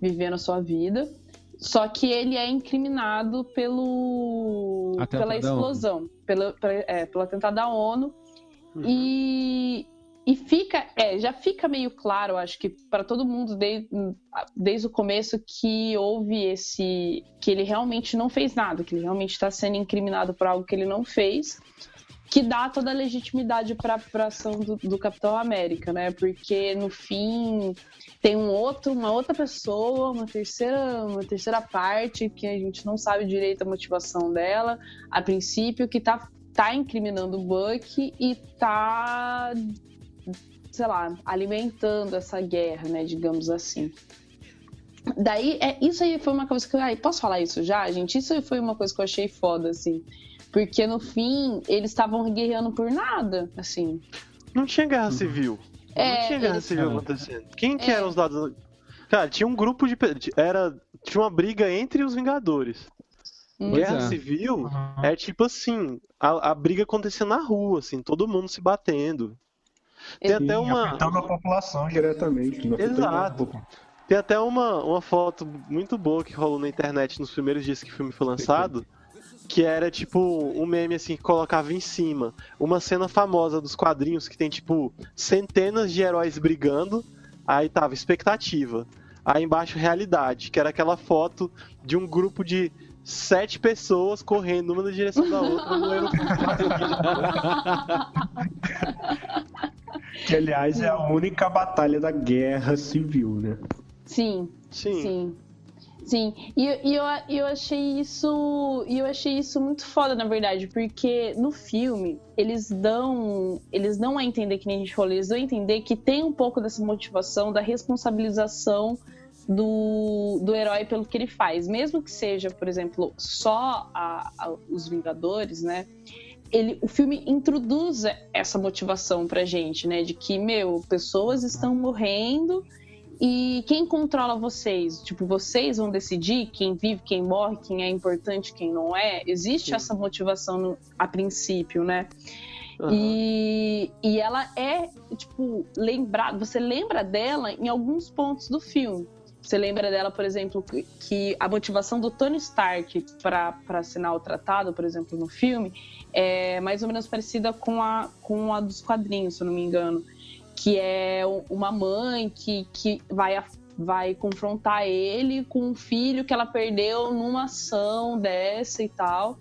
vivendo a sua vida. Só que ele é incriminado pelo, Atentado pela explosão, pela, é, pelo atentado da ONU. E, e fica, é, já fica meio claro, acho que para todo mundo desde, desde o começo que houve esse, que ele realmente não fez nada, que ele realmente está sendo incriminado por algo que ele não fez, que dá toda a legitimidade para a ação do, do Capitão América, né? Porque no fim tem um outro, uma outra pessoa, uma terceira, uma terceira parte que a gente não sabe direito a motivação dela, a princípio, que tá, tá incriminando o Buck e tá sei lá, alimentando essa guerra, né, digamos assim. Daí, é, isso aí foi uma coisa que. Ai, posso falar isso já, gente? Isso aí foi uma coisa que eu achei foda, assim. Porque no fim, eles estavam guerreando por nada, assim. Não tinha guerra civil. É, não tinha guerra eles- civil É. acontecendo. Quem que É. eram os lados. Cara, tinha um grupo de. Era. Tinha uma briga entre os Vingadores. Hum. Pois Guerra é. civil Uhum. é tipo assim, a, a briga acontecia na rua, assim, todo mundo se batendo. Tem até uma. Afetando a população Diretamente. Exato. Tem até uma, uma foto muito boa que rolou na internet nos primeiros dias que o filme foi lançado. Que era tipo um meme assim que colocava em cima uma cena famosa dos quadrinhos que tem tipo centenas de heróis brigando. Aí tava expectativa. Aí embaixo realidade, que era aquela foto de um grupo de sete pessoas correndo uma na direção da outra no aeroporto. Que, aliás, é a única batalha da guerra civil, né? Sim, Sim. sim. Sim, e, e eu, eu achei isso. E eu achei isso muito foda, na verdade, porque no filme eles dão. Eles dão a entender, que nem a gente falou, eles dão a entender que tem um pouco dessa motivação da responsabilização do, do herói pelo que ele faz. Mesmo que seja, por exemplo, só a- a- os Vingadores, né? Ele, o filme introduz essa motivação pra gente, né? De que, meu, pessoas estão morrendo e quem controla vocês? Tipo, vocês vão decidir quem vive, quem morre, quem é importante, quem não é? Existe Sim. essa motivação no- a princípio, né? Aham. E, e ela é, tipo, lembrada. Você lembra dela em alguns pontos do filme. Você lembra dela, por exemplo, que- a motivação do Tony Stark para assinar o tratado, por exemplo, no filme, é mais ou menos parecida com a, com a dos quadrinhos, se eu não me engano. Que é uma mãe que, que vai, vai confrontar ele com um filho que ela perdeu numa ação dessa e tal.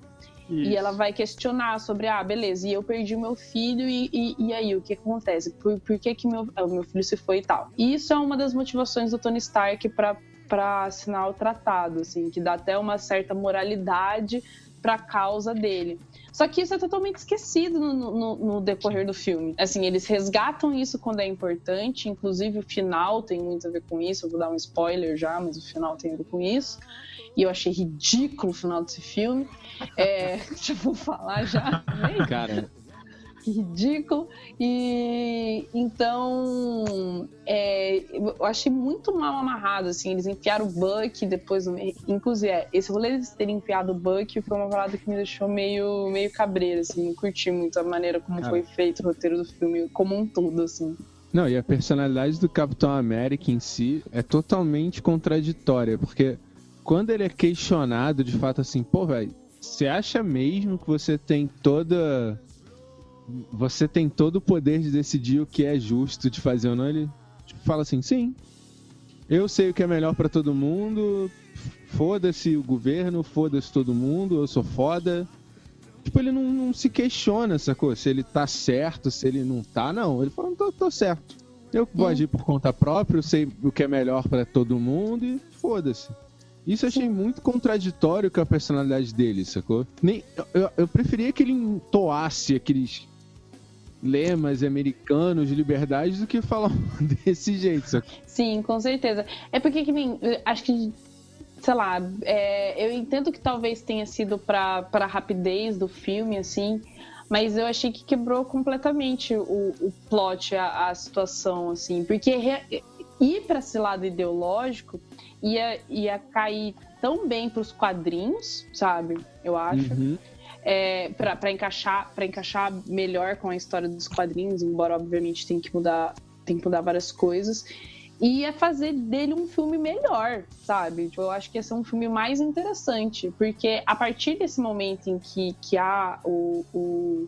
E Isso. ela vai questionar sobre, ah, beleza, e eu perdi o meu filho, e, e, e aí, o que acontece? Por, por que, que meu, ah, o meu filho se foi e tal? E isso é uma das motivações do Tony Stark para para assinar o tratado, assim, que dá até uma certa moralidade para a causa dele. Só que isso é totalmente esquecido no, no- no decorrer do filme. Assim, eles resgatam isso quando é importante, inclusive o final tem muito a ver com isso. Eu vou dar um spoiler já, mas o final tem a ver com isso. E eu achei ridículo o final desse filme. É, já vou falar já. Nem Cara, que ridículo. E então é, eu achei muito mal amarrado, assim. Eles enfiaram o Buck depois. Inclusive, é, esse rolê deles terem enfiado o Buck foi uma parada que me deixou meio, meio cabreiro, assim. Não curti muito a maneira como Cara. foi feito o roteiro do filme, como um todo, assim. Não, e a personalidade do Capitão América em si é totalmente contraditória, porque quando ele é questionado de fato assim, pô, velho, você acha mesmo que você tem toda. Você tem todo o poder de decidir o que é justo de fazer ou não? Ele tipo, fala assim, sim. Eu sei o que é melhor pra todo mundo. Foda-se o governo, foda-se todo mundo, eu sou foda. Tipo, ele não, não se questiona, sacou? Se ele tá certo, se ele não tá, não. Ele fala, tô, tô certo. Eu vou Hum. agir por conta própria, eu sei o que é melhor pra todo mundo e foda-se. Isso eu achei muito contraditório com a personalidade dele, sacou? Nem, eu- eu, eu preferia que ele entoasse aqueles lemas americanos de liberdade do que falar desse jeito? Sim, com certeza. É porque que nem. Acho que. Sei lá, é, eu entendo que talvez tenha sido pra, pra rapidez do filme, assim, mas eu achei que quebrou completamente o, o plot, a, a situação, assim, porque re- ir pra esse lado ideológico ia, ia cair tão bem pros quadrinhos, sabe? Eu acho Uhum. É, para encaixar para encaixar melhor com a história dos quadrinhos, embora obviamente tem que mudar tem que mudar várias coisas e ia fazer dele um filme melhor, sabe? Tipo, eu acho que ia ser um filme mais interessante, porque a partir desse momento em que, que há o, o,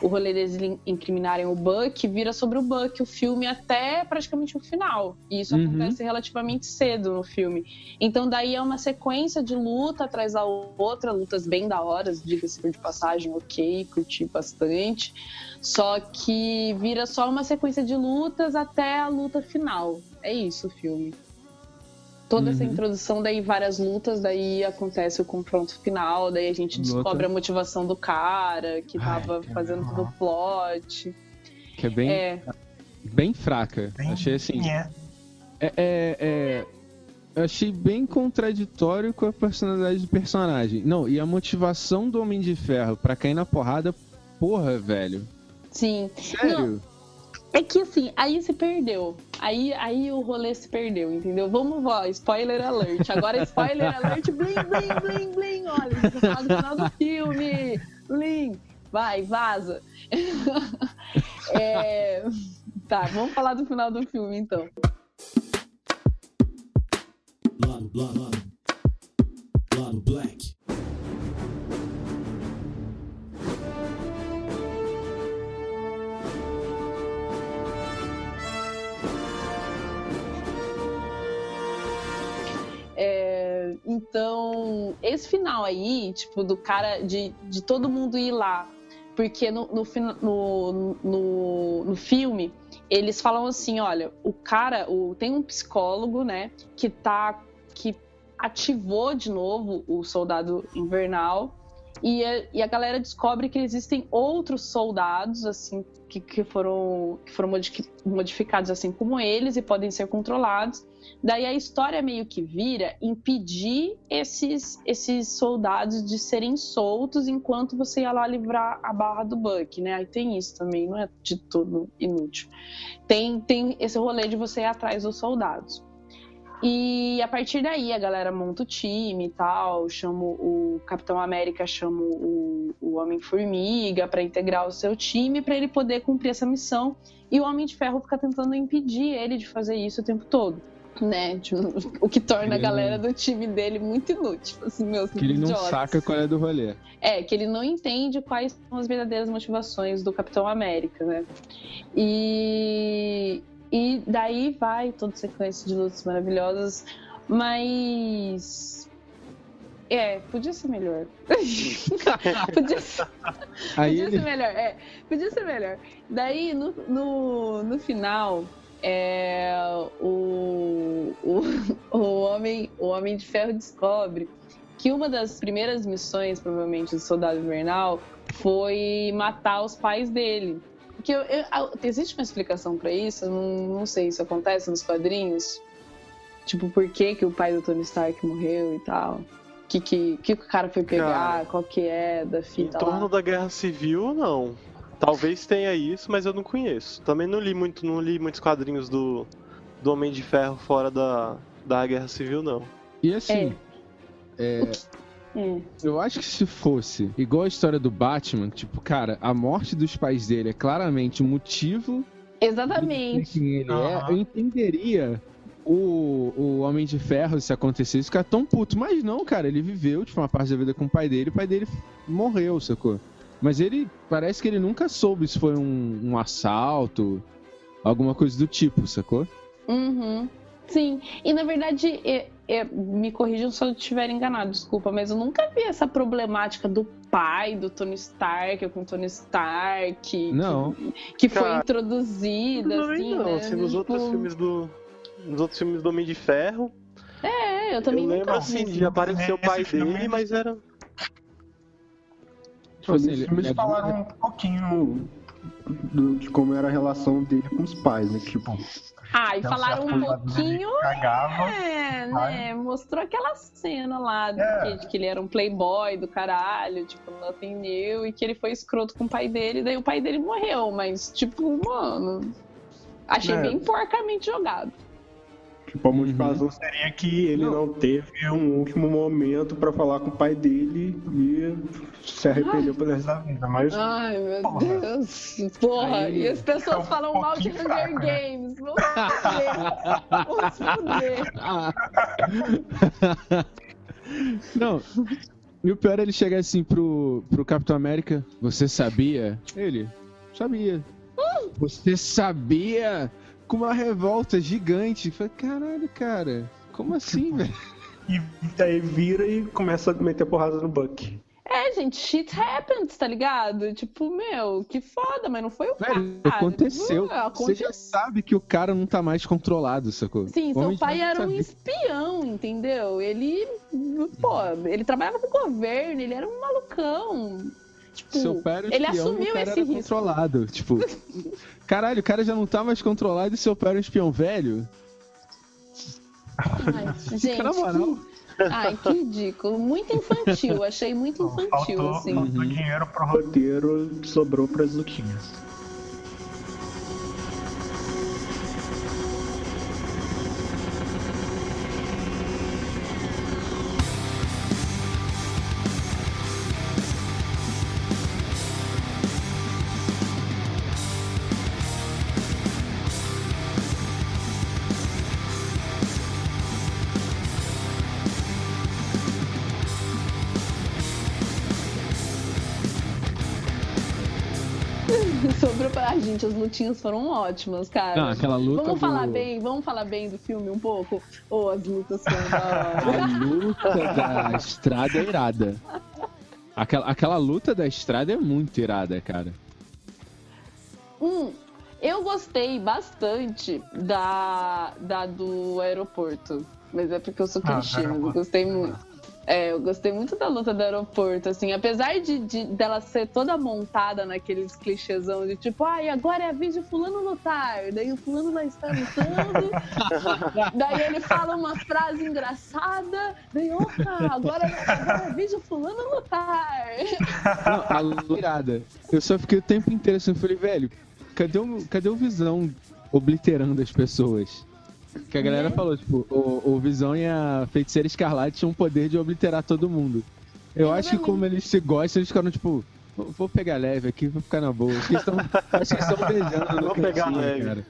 o rolê deles in- incriminarem o Buck, vira sobre o Buck o filme até praticamente o final. E isso Uhum. acontece relativamente cedo no filme. Então daí é uma sequência de luta atrás da outra, lutas bem da hora, diga-se por de passagem, ok, curti bastante. Só que vira só uma sequência de lutas até a luta final. É isso o filme. Toda essa Uhum. introdução, daí várias lutas, daí acontece o confronto final, daí a gente Luta. descobre a motivação do cara que Ai, tava que fazendo todo o plot. Que é bem. É, bem fraca. Bem- Achei assim. É. É, é, é- eu achei bem contraditório com a personalidade do personagem. Não, e a motivação do Homem de Ferro pra cair na porrada, porra, velho. Sim. Sério? É que assim, aí se perdeu. Aí, aí o rolê se perdeu, entendeu? Vamos, ó, spoiler alert. Agora spoiler alert, blim, blim, blim, blim. Olha, vai falar do final do filme. Blim. Vai, vaza. É, Tá, vamos falar do final do filme, então. Lado, lado, lado. Lado black. Então, esse final aí, tipo, do cara, de, de todo mundo ir lá, porque no, no, no, no, no filme eles falam assim: olha, o cara, o, tem um psicólogo, né, que tá. que ativou de novo o soldado invernal. E a, e a galera descobre que existem outros soldados, assim, que, que foram, que foram modifi- modificados assim como eles e podem ser controlados. Daí a história meio que vira impedir esses, esses soldados de serem soltos enquanto você ia lá livrar a barra do Buck, né? Aí tem isso também, não é de tudo inútil. Tem, tem esse rolê de você ir atrás dos soldados. E a partir daí a galera monta o time e tal, chama o Capitão América, chama o, o Homem-Formiga para integrar o seu time para ele poder cumprir essa missão. E o Homem de Ferro fica tentando impedir ele de fazer isso o tempo todo. Né? Tipo, o que torna a Ele galera do time dele muito inútil. Assim, meus Que ele não idiotas. saca qual é do rolê. É, que ele não entende quais são as verdadeiras motivações do Capitão América, né? E, e daí vai toda sequência de lutas maravilhosas, mas. É, podia ser melhor. podia ser, Aí podia ele. ser melhor, é. Podia ser melhor. Daí, no, no, no final, é, o, o, o, homem, o Homem de Ferro descobre que uma das primeiras missões, provavelmente, do Soldado Invernal foi matar os pais dele. Porque eu- eu- existe uma explicação pra isso? Eu não, não sei se acontece nos quadrinhos. Tipo, por que, que o pai do Tony Stark morreu e tal. O que, que, que que o cara foi pegar, Cara, qual que é da Em fita torno lá. da Guerra Civil, não. Talvez tenha isso, mas eu não conheço. Também não li muito, não li muitos quadrinhos do, do Homem de Ferro fora da, da Guerra Civil, não. E assim, É, eu acho que se fosse igual a história do Batman, tipo, cara, a morte dos pais dele é claramente o motivo de exatamente. quem ele é, eu entenderia o, o Homem de Ferro se acontecesse ficar tão puto. Mas não, cara, ele viveu, tipo, uma parte da vida com o pai dele, o pai dele morreu, sacou? Mas ele, parece que ele nunca soube se foi um, um assalto, alguma coisa do tipo, sacou? Uhum. Sim, e na verdade, é- é- me corrijam se eu estiver enganado, desculpa, mas eu nunca vi essa problemática do pai do Tony Stark com o Tony Stark. que- Não. Que, foi Cara, introduzida, Também assim, não, né? assim, nos outros Tipo, filmes do. Nos outros filmes do Homem de Ferro, É, eu eu também lembro nunca assim vi. de aparecer o Esse pai filme- dele, mas era. Tipo assim, Nos ele- filmes ele é falaram um pouquinho do- de como era a relação dele com os pais, né? Tipo, Ah, e um falaram um pouquinho. que Cagava. É, né? Mostrou aquela cena lá de É. que, de que ele era um playboy do caralho, tipo, não atendeu e que ele foi escroto com o pai dele, daí o pai dele morreu, mas, tipo, mano. Achei É. bem porcamente jogado. Tipo a motivação seria que ele não. teve um último momento pra falar com o pai dele e se arrependeu pelo resto da vida. Mas Ai, meu Porra. Deus. Porra, Aí- e as pessoas É um falam mal de Hunger fraco, né? Games. Vamos se fuder. Vamos fuder. Não. E o pior é ele chegar assim pro, pro Capitão América. Você sabia? Ele, sabia. Você sabia? Com uma revolta gigante. Falei, caralho, cara. Como assim, velho? e daí vira e começa a meter porrada no Buck. É, gente, shit happens, tá ligado? Tipo, meu, que foda, mas não foi o Velho, cara. aconteceu. Tipo, Você aconte- já sabe que o cara não tá mais controlado, sacou? Sim, O seu pai Ferro era um espião, entendeu? Ele, pô, ele trabalhava com o governo, ele era um malucão. Tipo, Seu pai era ele espião, assumiu o cara esse era risco. controlado. Tipo, caralho, o cara já não tá mais controlado e seu pai era um espião velho? Ai, gente, Na moral. que... Ai, que ridículo. Muito infantil. Achei muito infantil, Faltou, assim. faltou dinheiro pro roteiro. roteiro sobrou pras lutinhas. Gente, as lutinhas foram ótimas, cara. Não, aquela luta Vamos do- falar bem, vamos falar bem do filme um pouco? Ou as lutas foram da hora. A luta da estrada é irada. Aquela, aquela luta da estrada é muito irada, cara. Hum, eu gostei bastante da, da do aeroporto. Mas é porque eu sou Ah, mas eu gostei muito. É, eu gostei muito da luta do aeroporto, assim, apesar de, de- dela ser toda montada naqueles clichêzão de tipo, ai, agora é a vez de fulano lutar, daí o fulano lá está lutando, daí ele fala uma frase engraçada, daí, opa, agora, agora é a vez de fulano lutar. Não, a luta é. Eu só fiquei o tempo inteiro assim, eu falei, velho, cadê o, cadê o Visão obliterando as pessoas? Que a galera falou, tipo, o, o Visão e a Feiticeira Escarlate tinham o poder de obliterar todo mundo. Eu acho que Exatamente. como eles se gostam, eles ficaram, tipo, vou pegar leve aqui, vou ficar na boa. Acho que eles estão que beijando no Vou pegar cantinho, leve. cara.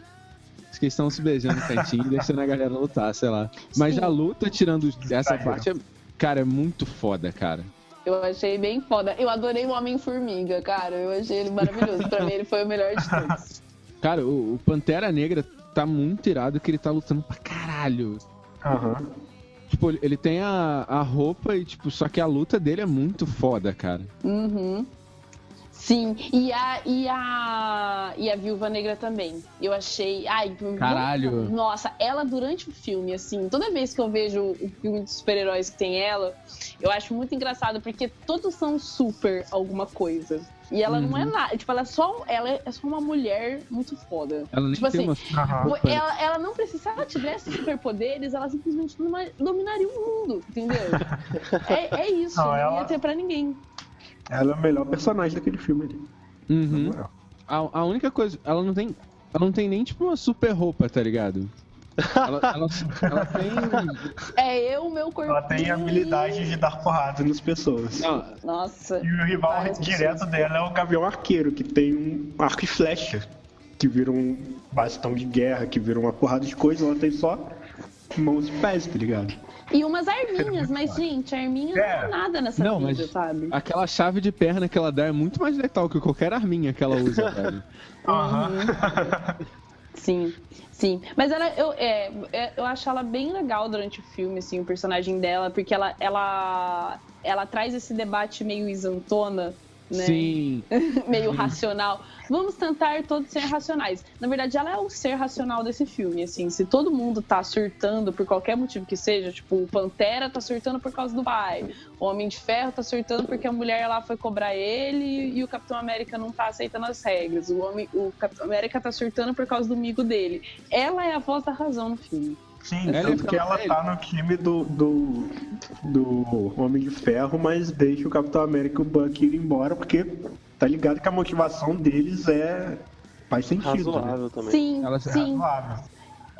Acho que eles estão se beijando no cantinho e deixando a galera lutar, sei lá. Mas Sim. a luta, tirando essa Exagero. parte, é, cara, é muito foda, cara. Eu achei bem foda. Eu adorei o Homem-Formiga, cara. Eu achei ele maravilhoso. Pra mim, ele foi o melhor de todos. Cara, o, o Pantera Negra tá muito irado que ele tá lutando pra caralho. Aham. Tipo, ele- ele tem a, a roupa e, tipo, só que a luta dele é muito foda, cara. Uhum. Sim, e a, e a e a Viúva Negra também. Eu achei, ai, Caralho. Nossa, ela durante o filme, assim, toda vez que eu vejo o filme de super-heróis que tem ela, eu acho muito engraçado porque todos são super alguma coisa. E ela não é Uhum. nada, tipo, ela é só ela é só uma mulher muito foda. Ela nem Tipo tem assim, uma. Ela, ela não precisa, se ela tivesse superpoderes, ela simplesmente dominaria o mundo, entendeu? É, é isso, Não, não, ela- ia ter pra ninguém. Ela é o melhor personagem daquele filme ali. Uhum. moral. A, a única coisa, ela não tem. Ela não tem nem, tipo, uma super roupa, tá ligado? Ela, ela, ela tem. É eu, meu corpo. Ela tem a habilidade de dar porrada. Nas pessoas. Não, Nossa. E o rival direto dela é o Gavião Arqueiro, que tem um arco e flecha, que vira um bastão de guerra, que vira uma porrada de coisa, ela tem só mãos e pés, tá ligado? E umas arminhas, mas, gente, arminha não é É. nada nessa Não, vida, mas- sabe? aquela chave de perna que ela dá é muito mais letal que qualquer arminha que ela usa, velho. Aham. Sim, sim. Mas ela, eu, é, é, eu acho ela bem legal durante o filme, assim, o personagem dela, porque ela, ela, ela traz esse debate meio isantona, né? Sim. meio racional. Vamos tentar todos ser racionais. Na verdade, ela é o ser racional desse filme, assim. Se todo mundo tá surtando por qualquer motivo que seja, tipo, o Pantera tá surtando por causa do pai, o Homem de Ferro tá surtando porque a mulher lá foi cobrar ele e o Capitão América não tá aceitando as regras. O, homem, o Capitão América tá surtando por causa do amigo dele. Ela é a voz da razão no filme. Sim, Ela tanto é que ela velha. tá no time do. Do, do Homem de Ferro, mas deixa o Capitão América e o Bucky ir embora, porque tá ligado que a motivação deles é. faz sentido. Né? Razoável também. Sim, Ela- sim. razoável.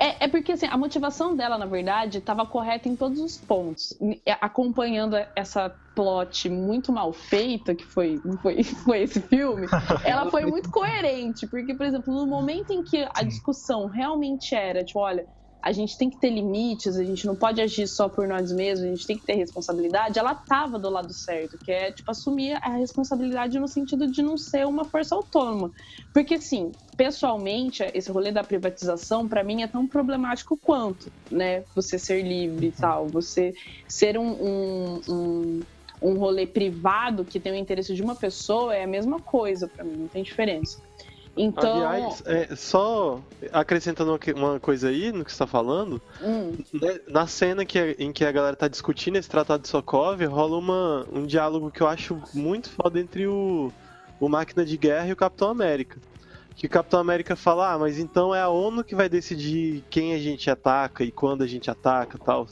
É, é porque assim, a motivação dela, na verdade, estava correta em todos os pontos. E- Acompanhando essa plot muito mal feita, que foi, foi, foi esse filme, ela foi muito coerente. Porque, por exemplo, no momento em que a discussão realmente era, tipo, olha, a gente tem que ter limites, a gente não pode agir só por nós mesmos, a gente tem que ter responsabilidade, ela tava do lado certo, que é, tipo, assumir a responsabilidade no sentido de não ser uma força autônoma. Porque, assim, pessoalmente, esse rolê da privatização, pra mim, é tão problemático quanto, né? Você ser livre e tal, você ser um, um, um, um rolê privado que tem o interesse de uma pessoa é a mesma coisa pra mim, não tem diferença. Então. Aliás, é, só acrescentando uma coisa aí no que você tá falando, hum, né, na cena que, em que a galera tá discutindo esse tratado de Sokov, rola uma, um diálogo que eu acho muito foda entre o, o Máquina de Guerra e o Capitão América. Que o Capitão América fala, ah, mas então é a ONU que vai decidir quem a gente ataca e quando a gente ataca e tal.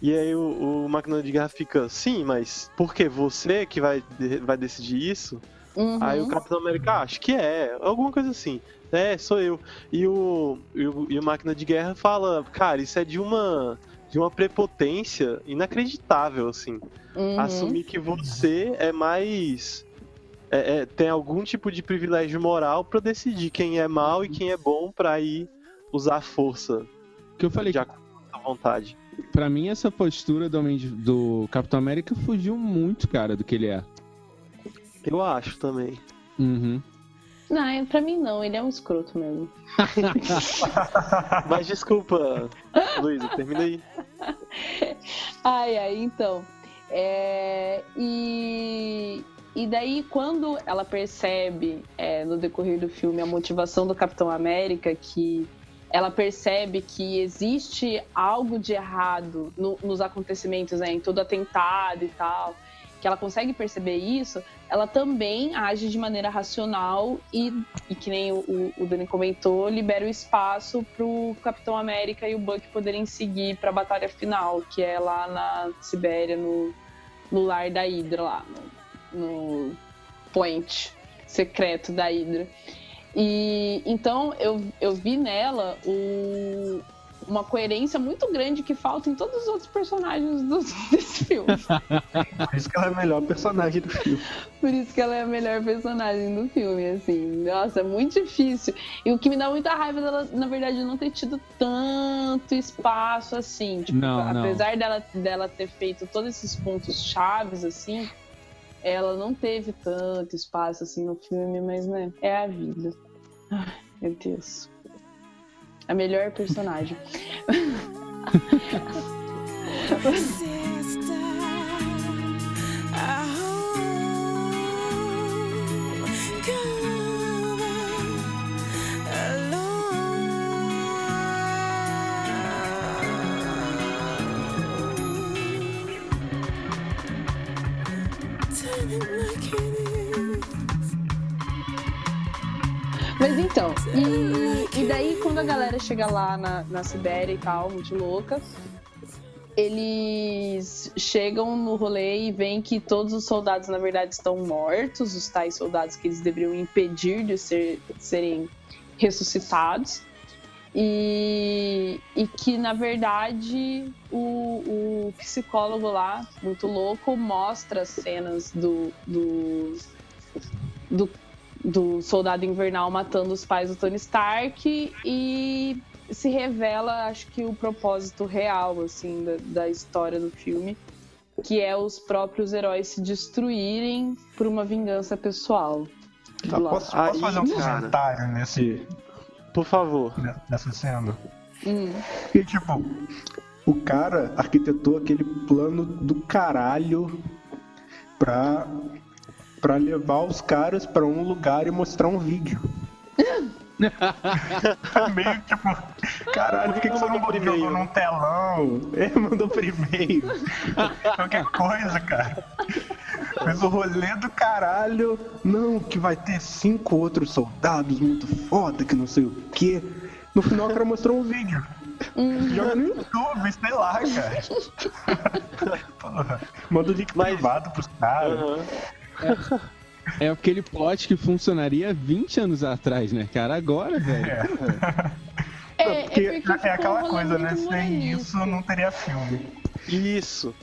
E aí o, o Máquina de Guerra fica, sim, mas por que você que vai, vai decidir isso? Uhum. Aí o Capitão América, ah, acho que é, alguma coisa assim. É, sou eu. E o, e o, e o Máquina de Guerra fala, cara, isso é de uma de uma prepotência inacreditável, assim. Uhum. Assumir que você é mais. é- é, tem algum tipo de privilégio moral pra decidir quem é mal e quem é bom pra ir usar a força Que eu falei de acordo com a vontade. Pra mim, essa postura do, Homem do Capitão América fugiu muito, cara, do que ele é. Eu acho também. Uhum. Não, é- pra mim não, ele é um escroto mesmo. Mas desculpa, Luísa, termina aí. Ai, ai, então. É, e, e daí, quando ela percebe é, no decorrer do filme a motivação do Capitão América, que ela percebe que existe algo de errado no- nos acontecimentos, né, em todo atentado e tal, que ela consegue perceber isso, ela também age de maneira racional e, e que nem o, o, o Dani comentou, libera o espaço pro Capitão América e o Buck poderem seguir pra batalha final, que é lá na Sibéria, no, no lar da Hydra, lá, no, no point secreto da Hydra. E então eu, eu vi nela o, uma coerência muito grande que falta em todos os outros personagens do, desse filme. Por isso que ela é a melhor personagem do filme. Por isso que ela é a melhor personagem do filme, assim. Nossa, é muito difícil. E o que me dá muita raiva dela, na verdade, não ter tido tanto espaço assim. Tipo, Não, não. apesar Dela, dela ter feito todos esses pontos chaves, assim, ela não teve tanto espaço assim no filme, mas né, é a vida. Ai, meu Deus. A melhor personagem. Mas chega lá na, na Sibéria e tal, muito louca, eles chegam no rolê e veem que todos os soldados, na verdade, estão mortos, os tais soldados que eles deveriam impedir de ser, serem ressuscitados. E, e que, na verdade, o, o psicólogo lá, muito louco, mostra as cenas do, do, do do soldado invernal matando os pais do Tony Stark e se revela, acho que o propósito real assim da, da história do filme, que é os próprios heróis se destruírem por uma vingança pessoal. Tá, Lá. posso, Aí, posso fazer um cara. comentário nesse, Por favor. nessa cena? Hum. E tipo, o cara arquitetou aquele plano do caralho pra, pra levar os caras pra um lugar e mostrar um vídeo. Meio tipo, caralho, por que, que você não Mandou jogou num telão? Ele mandou por e-mail. Qualquer coisa, cara. Fez o rolê do caralho. Não, que vai ter cinco outros soldados muito foda, que não sei o quê. No final o cara mostrou um vídeo. Joga no YouTube, sei lá, cara. Porra, Manda o link Mas- privado pros caras. Aham. É aquele plot que funcionaria 20 anos atrás, né, cara? Agora, velho. É, porque é porque é aquela coisa, né? Sem isso não teria filme. Isso.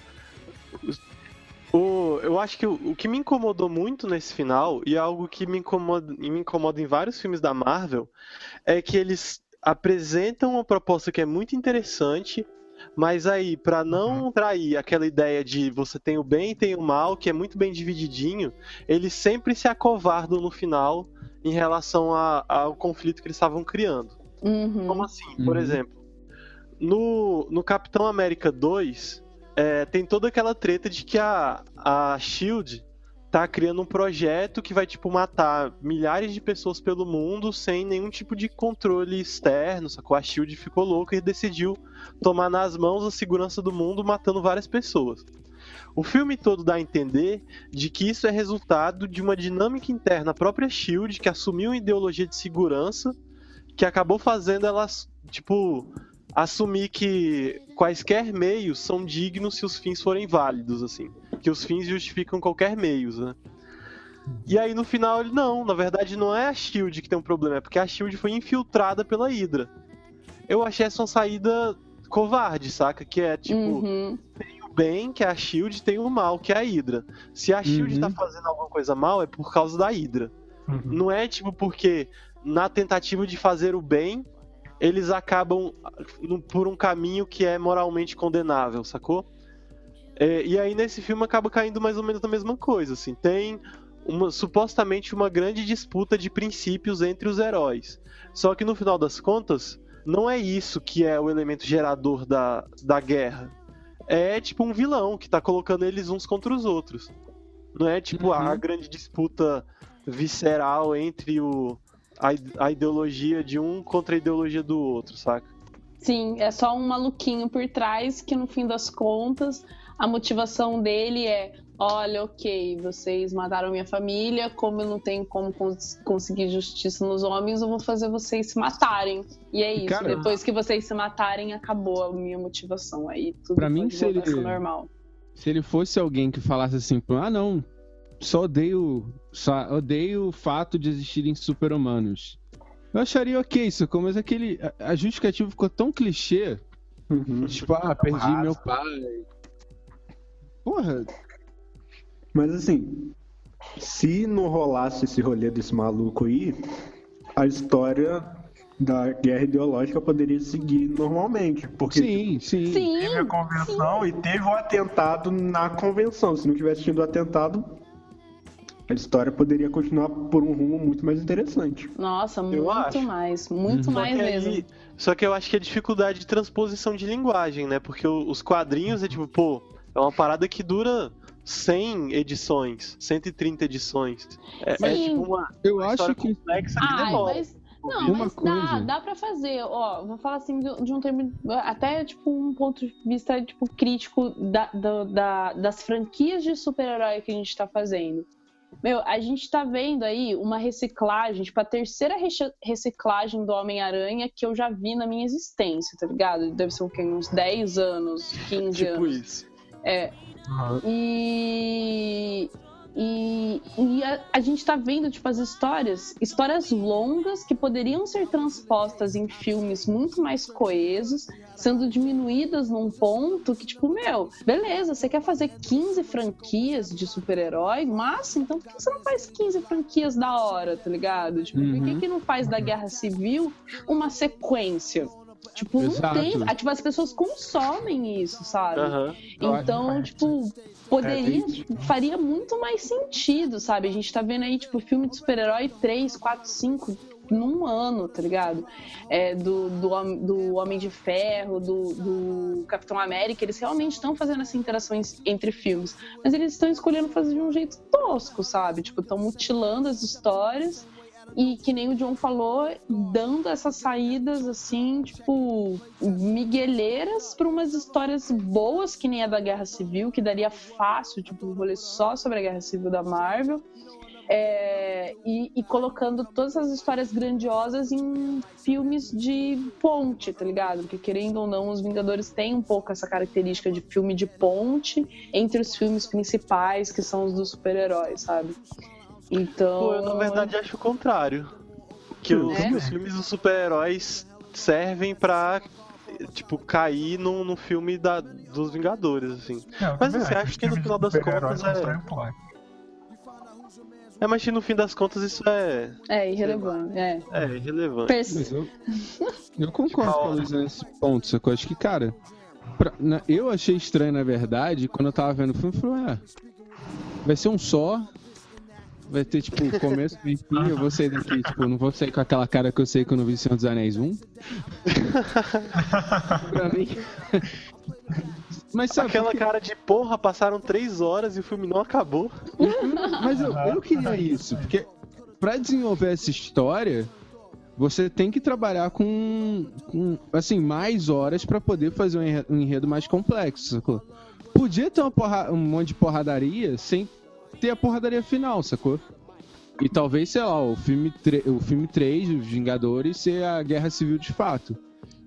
O, eu acho que o, o que me incomodou muito nesse final, e é algo que me incomoda, me incomoda em vários filmes da Marvel, é que eles apresentam uma proposta que é muito interessante, mas aí, pra não trair aquela ideia de você tem o bem e tem o mal, que é muito bem divididinho, eles sempre se acovardam no final em relação a- ao conflito que eles estavam criando. Uhum. Como assim? Por Uhum. exemplo, no, no Capitão América 2, é, tem toda aquela treta de que a, a Shield tá criando um projeto que vai, tipo, matar milhares de pessoas pelo mundo sem nenhum tipo de controle externo, sacou? A SHIELD ficou louca e decidiu tomar nas mãos a segurança do mundo matando várias pessoas. O filme todo dá a entender de que isso é resultado de uma dinâmica interna à própria SHIELD, que assumiu uma ideologia de segurança, que acabou fazendo elas, tipo, assumir que quaisquer meios são dignos se os fins forem válidos, assim. Que os fins justificam qualquer meios, né? E aí no final ele, não, na verdade não é a SHIELD que tem um problema, é porque a SHIELD foi infiltrada pela Hydra. Eu achei essa uma saída covarde, saca? Que é tipo, Uhum. tem o bem, que é a SHIELD, tem o mal, que é a Hydra. Se a SHIELD Uhum. tá fazendo alguma coisa mal, é por causa da Hydra. Uhum. Não é tipo porque na tentativa de fazer o bem, eles acabam por um caminho que é moralmente condenável, sacou? É, e aí nesse filme acaba caindo mais ou menos na mesma coisa, assim. Tem uma, supostamente uma grande disputa de princípios entre os heróis. Só que no final das contas, não é isso que é o elemento gerador da, da guerra. É tipo um vilão que tá colocando eles uns contra os outros. Não é tipo a Uhum. grande disputa visceral entre o, a, a ideologia de um contra a ideologia do outro, saca? Sim, é só um maluquinho por trás que no fim das contas a motivação dele é: olha, ok, vocês mataram minha família, como eu não tenho como cons- conseguir justiça nos homens, eu vou fazer vocês se matarem. E é isso. Cara- Depois que vocês se matarem, acabou a minha motivação. Aí tudo Pra mim, se ele- normal. Se ele fosse alguém que falasse assim, ah não, só odeio, só odeio o fato de existirem super-humanos. Eu acharia ok isso, mas aquele. A, a justificativa ficou tão clichê. Uhum. Tipo, ah, perdi raso. meu pai. Porra, Mas assim, se não rolasse esse rolê desse maluco aí, a história da guerra ideológica poderia seguir normalmente. Porque sim, sim. Sim, Teve a convenção e teve o atentado. atentado na convenção. Se não tivesse tido atentado, a história poderia continuar por um rumo muito mais interessante. nossa, Eu muito acho. mais. Muito Uhum. mais Só mesmo. aí- só que eu acho que é dificuldade de transposição de linguagem, né? Porque o- os quadrinhos é tipo, pô, é uma parada que dura 100 edições, 130 edições. É, é tipo uma, Eu uma acho história que. complexa que Ai, demora. mas. Não, Uma mas dá, coisa. dá pra fazer. Ó, vou falar assim de, de um termo. Até, tipo, um ponto de vista tipo, crítico da, da- da- das franquias de super-herói que a gente tá fazendo. Meu, a gente tá vendo aí uma reciclagem, tipo, a terceira reciclagem do Homem-Aranha que eu já vi na minha existência, tá ligado? Deve ser o quê? Uns 10 anos, 15 Tipo anos. isso. É. Uhum. E. E, e a, a gente tá vendo, tipo, as histórias, histórias longas que poderiam ser transpostas em filmes muito mais coesos, sendo diminuídas num ponto que, tipo, meu, beleza, você quer fazer 15 franquias de super-herói? Massa, então por que você não faz 15 franquias da hora, tá ligado? Tipo, por que, Uhum. que não faz da Guerra Civil uma sequência? Tipo, não Exato. tem. ah, Tipo, as pessoas consomem isso, sabe? Acho Então, tipo, poderia, É, faria muito mais sentido, sabe? A gente tá vendo aí, tipo, filme de super-herói 3, 4, 5 num ano, tá ligado? É, do, do, do Homem de Ferro, do, do Capitão América, eles realmente estão fazendo essas interações entre filmes, mas eles estão escolhendo fazer de um jeito tosco, sabe? Tipo, estão mutilando as histórias e que nem o John falou, dando essas saídas assim, tipo, migueleiras para umas histórias boas, que nem a da Guerra Civil, que daria fácil, tipo, um rolê só sobre a Guerra Civil da Marvel. É, e, e colocando todas as histórias grandiosas em filmes de ponte, tá ligado? Porque querendo ou não, os Vingadores têm um pouco essa característica de filme de ponte entre os filmes principais, que são os dos super-heróis, sabe? Então. Pô, eu na verdade acho o contrário. Que os, É? os filmes dos super-heróis servem pra, tipo, cair no, no filme da, dos Vingadores, assim. Não, Mas também você acho acha que no final das contas é-. É, mas que no fim das contas isso é, É irrelevante. É. é irrelevante. Pers- Mas eu, eu concordo com a Luísa nesse ponto, sacou? Acho que, cara, pra- na- eu achei estranho, na verdade, quando eu tava vendo o filme, eu falei, ah, vai ser um só, vai ter, tipo, começo, meio e fim, eu vou sair daqui, tipo, não vou sair com aquela cara que eu sei quando eu vi Senhor dos Anéis 1. pra mim... Mas sabe, Aquela porque- cara de porra, passaram três horas e o filme não acabou. Mas eu, eu queria isso, porque pra desenvolver essa história, você tem que trabalhar com, com, assim, mais horas pra poder fazer um enre- enredo mais complexo? Podia ter uma porra- um monte de porradaria sem ter a porradaria final, sacou? E talvez, sei lá, o filme, o filme 3, Os Vingadores, ser a Guerra Civil de fato.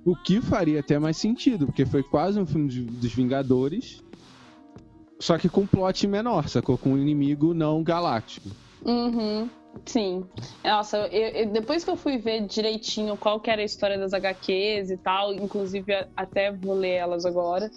O que faria até mais sentido, porque foi quase um filme de- dos Vingadores, só que com um plot menor, sacou? Com um inimigo não galáctico. Uhum. Sim. Nossa, eu- eu- depois que eu fui ver direitinho qual que era a história das HQs e tal, inclusive até vou ler elas agora,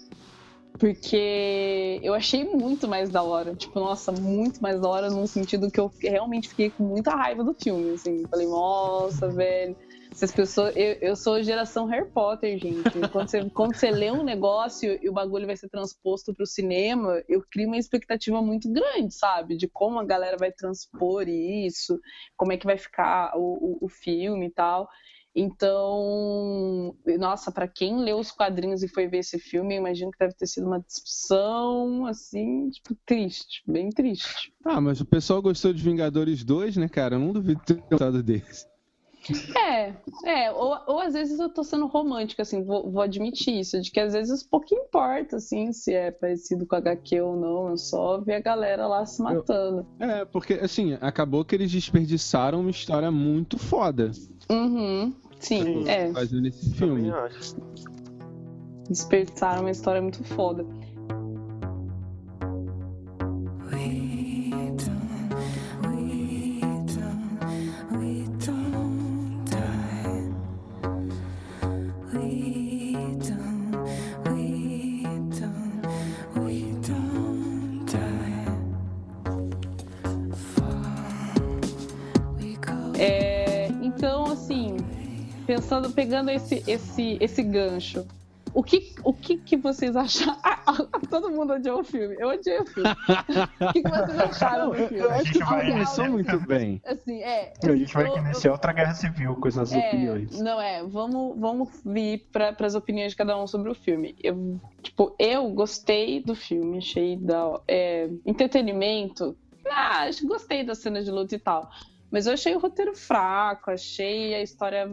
porque eu achei muito mais da hora. Tipo, nossa, muito mais da hora num sentido que eu realmente fiquei com muita raiva do filme, assim. Falei, nossa, velho. Essas pessoas. Eu, eu sou geração Harry Potter, gente. Quando você, quando você lê um negócio e o bagulho vai ser transposto pro cinema, eu crio uma expectativa muito grande, sabe? De como a galera vai transpor isso, como é que vai ficar o, o, o filme e tal. Então, nossa, pra quem leu os quadrinhos e foi ver esse filme, eu imagino que deve ter sido uma discussão, assim, tipo, triste, bem triste. Ah, mas o pessoal gostou de Vingadores 2, né, cara? Eu não duvido ter gostado desse. É, é, ou, ou às vezes eu tô sendo romântica, assim, vou, vou admitir isso, de que às vezes pouco importa, assim, se é parecido com HQ ou não, é só ver a galera lá se matando. É, porque, assim, acabou que eles desperdiçaram uma história muito foda Uhum, sim, é, fazendo esse filme. Desperdiçaram uma história muito foda. Pensando, pegando esse, esse, esse gancho, o que, o que, que vocês acharam? todo mundo odiou o filme. Eu odiei o filme. o que, que vocês acharam do filme? Eu acho que começou muito bem. Assim, é. A gente vai eu- iniciar outra guerra civil com essas É, opiniões. não é, vamos, vamos vir para as opiniões de cada um sobre o filme. Eu, tipo, eu gostei do filme, achei da é, entretenimento. Ah, acho que gostei das cenas de luta e tal. Mas eu achei o roteiro fraco, achei a história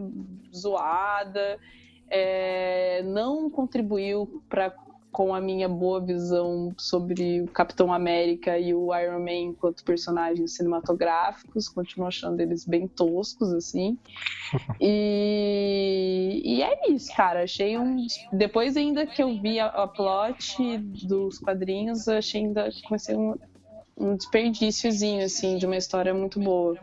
zoada, é, não contribuiu para com a minha boa visão sobre o Capitão América e o Iron Man enquanto personagens cinematográficos. Continuo achando eles bem toscos, assim. E, e é isso, cara. Achei um. Depois, ainda que eu vi a, a plot dos quadrinhos, achei ainda comecei um, um desperdíciozinho, assim, de uma história muito boa.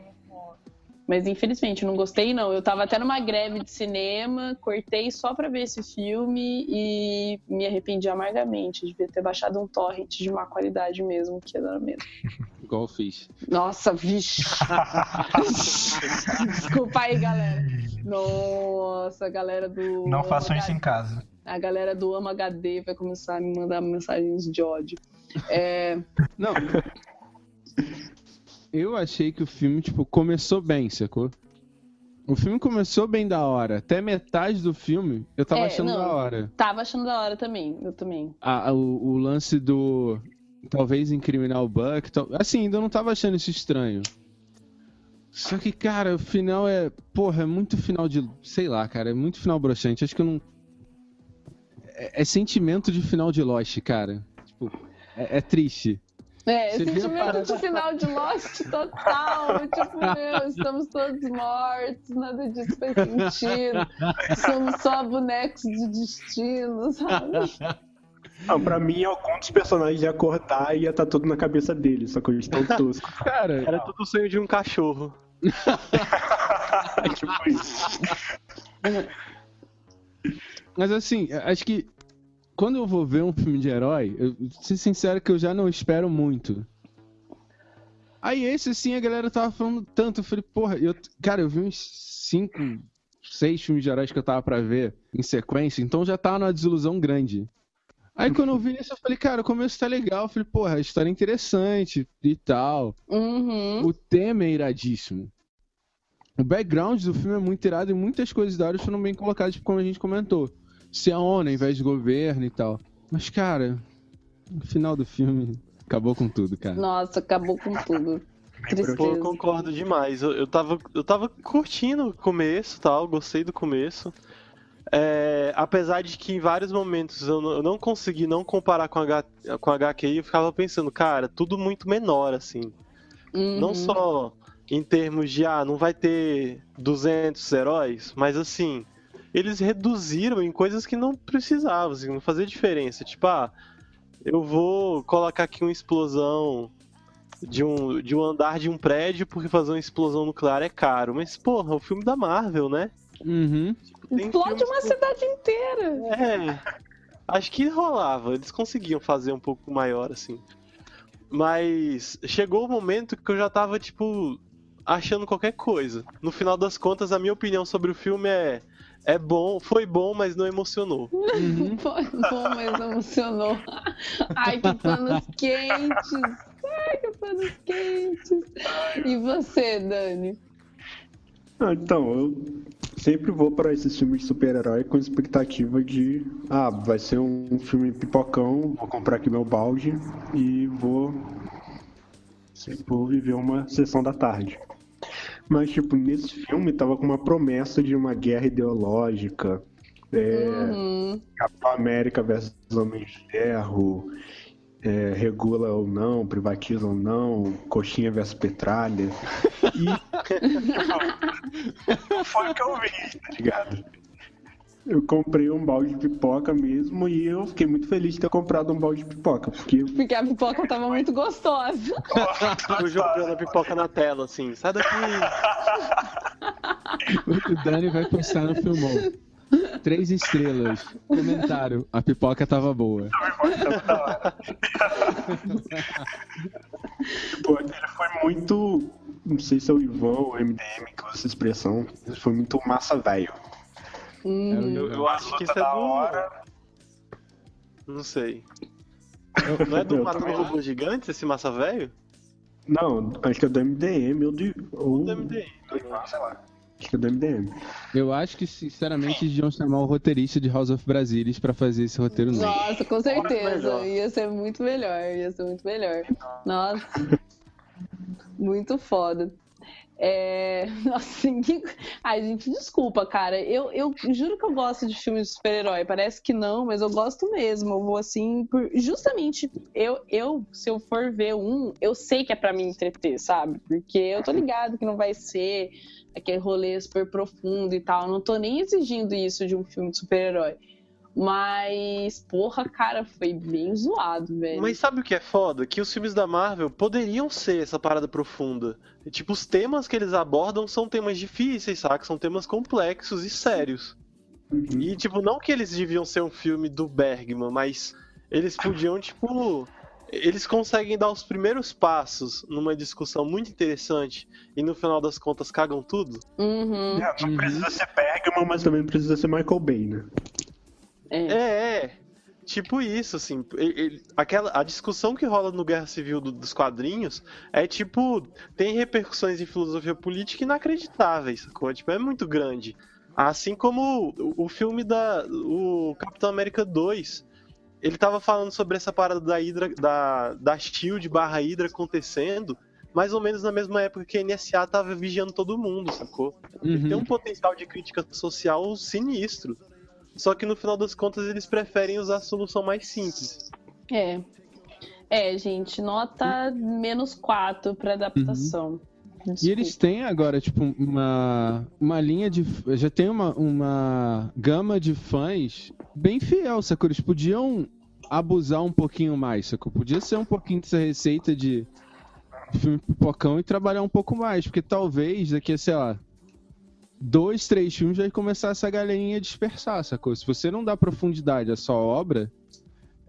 Mas infelizmente, não gostei, não. Eu tava até numa greve de cinema, cortei só pra ver esse filme e me arrependi amargamente. Devia ter baixado um torrent de má qualidade mesmo, que era mesmo. Igual eu fiz. Nossa, vixe. Desculpa aí, galera. Nossa, a galera do. Não façam isso em casa. A galera do Ama HD vai começar a me mandar mensagens de ódio. É, Não. Eu achei que o filme, tipo, começou bem, sacou? O filme começou bem da hora. Até metade do filme eu tava É, achando não. da hora. tava achando da hora também. Eu também. A- a- o, o lance do. Talvez incriminar o Buck. tal- Assim, ainda não tava achando isso estranho. Só que, cara, o final é. Porra, é muito final de. Sei lá, cara, é muito final broxante. Acho que eu não. É, é sentimento de final de Lost, cara. Tipo, é, é triste. É, a sentimento de final de Lost total. tipo, meu, estamos todos mortos, nada disso faz sentido. Somos só bonecos de destino, sabe? Ah, pra mim, algum dos personagens ia acordar e ia estar tudo na cabeça dele, só que eles estão toscos. Cara, Era tudo o sonho de um cachorro. tipo isso. Mas assim, acho que quando eu vou ver um filme de herói, eu ser sincero que eu já não espero muito. Aí esse, assim, a galera tava falando tanto, eu falei, porra, eu, cara, eu vi uns cinco, seis filmes de heróis que eu tava pra ver em sequência, então já tava numa desilusão grande. Aí quando eu vi isso, eu falei, cara, o começo tá legal, eu falei, porra, a história é interessante e tal. Uhum. O tema é iradíssimo. O background do filme é muito irado e muitas coisas da hora foram bem colocadas, como a gente comentou. Ser a ONU ao invés de governo e tal. Mas, cara, O final do filme acabou com tudo, cara. Nossa, acabou com tudo. Pô, eu Tristeza. concordo demais. Eu, eu, tava, eu tava curtindo o começo tal, gostei do começo. É, apesar de que em vários momentos eu não, eu não consegui não comparar com a, H, com a HQ, eu ficava pensando, cara, tudo muito menor, assim. Uhum. Não só em termos de, ah, não vai ter 200 heróis, mas assim, eles reduziram em coisas que não precisavam, assim, não fazia diferença. Tipo, ah, eu vou colocar aqui uma explosão de um, de um andar de um prédio porque fazer uma explosão nuclear é caro. Mas, porra, é o filme da Marvel, né? Uhum. Tem Explode uma que- cidade inteira. É. Acho que rolava. Eles conseguiam fazer um pouco maior, assim. Mas chegou o momento que eu já tava, tipo, achando qualquer coisa. No final das contas, a minha opinião sobre o filme é. É bom, foi bom, mas não emocionou. Uhum. Foi bom, mas emocionou. Ai, que panos quentes. Ai, que panos quentes. E você, Dani? Ah, então, eu sempre vou para esses filmes de super-herói com expectativa de, ah, vai ser um filme pipocão, vou comprar aqui meu balde e vou, vou viver uma sessão da tarde. Mas, tipo, nesse filme tava com uma promessa de uma guerra ideológica, é, Uhum. Capitão América versus Homem de Ferro, é, regula ou não, privatiza ou não, coxinha versus petralha. E não foi o que eu vi, tá ligado? Eu comprei um balde de pipoca mesmo e eu fiquei muito feliz de ter comprado um balde de pipoca, porque Porque a pipoca tava muito gostosa. Eu jogando a pipoca na tela, assim, sai daqui. O Dani vai postar no filmão. Três estrelas. Comentário. A pipoca tava boa. Pô, ele foi muito. Não sei se é o Ivan ou o MDM que usa essa expressão. Ele foi muito massa velho. Uhum. Eu, eu acho que isso é da do. hora. Não sei. Não é do Eu Matando Robô Gigante, esse massa velho? Não, acho que é do MDM ou do. Ou... Do MDM. Sei lá. Acho que é do MDM. Eu acho que, sinceramente, eles deviam chamar o roteirista de House of Brasilis pra fazer esse roteiro novo. Nossa, com certeza. Ia ser muito melhor. Ia ser muito melhor. Nossa. Muito foda. É... Nossa. Ai, gente, desculpa, cara. Eu, eu juro que eu gosto de filmes de super-herói. Parece que não, mas eu gosto mesmo. Eu vou assim, por... justamente, eu, eu, se eu for ver um, eu sei que é pra me entreter, sabe? Porque eu tô ligado que não vai ser aquele rolê super profundo e tal. Eu não tô nem exigindo isso de um filme de super-herói. Mas, porra, cara, foi bem zoado, velho. Mas sabe o que é foda? Que os filmes da Marvel poderiam ser essa parada profunda. E, tipo, os temas que eles abordam são temas difíceis, saca? São temas complexos e sérios. E, tipo, não que eles deviam ser um filme do Bergman, mas eles podiam, tipo. Eles conseguem dar os primeiros passos numa discussão muito interessante e no final das contas cagam tudo. Uhum, É, Não Uhum. precisa ser Bergman, Mas também precisa ser Michael Bay, né? É. É, é. Tipo isso, assim. aquela, a discussão que rola no Guerra Civil do- dos quadrinhos é tipo. Tem repercussões em filosofia política inacreditáveis, sacou? Tipo, é muito grande. Assim como o, o filme da. O Capitão América 2. Ele tava falando sobre essa parada da Hydra, da, da Shield barra Hydra acontecendo, mais ou menos na mesma época que a NSA tava vigiando todo mundo, sacou? Ele tem Uhum. um potencial de crítica social sinistro. Só que no final das contas eles preferem usar a solução mais simples. É. É, gente, nota menos 4 pra adaptação. E eles têm agora, tipo, uma, uma linha de. Já tem uma, uma gama de fãs bem fiel, sacou? Eles podiam abusar um pouquinho mais, sacou? Podia ser um pouquinho dessa receita de filme pipocão e trabalhar um pouco mais, porque talvez daqui a, sei lá, dois, três filmes vai começar essa galerinha a dispersar, sacou? Se você não dá profundidade à sua obra,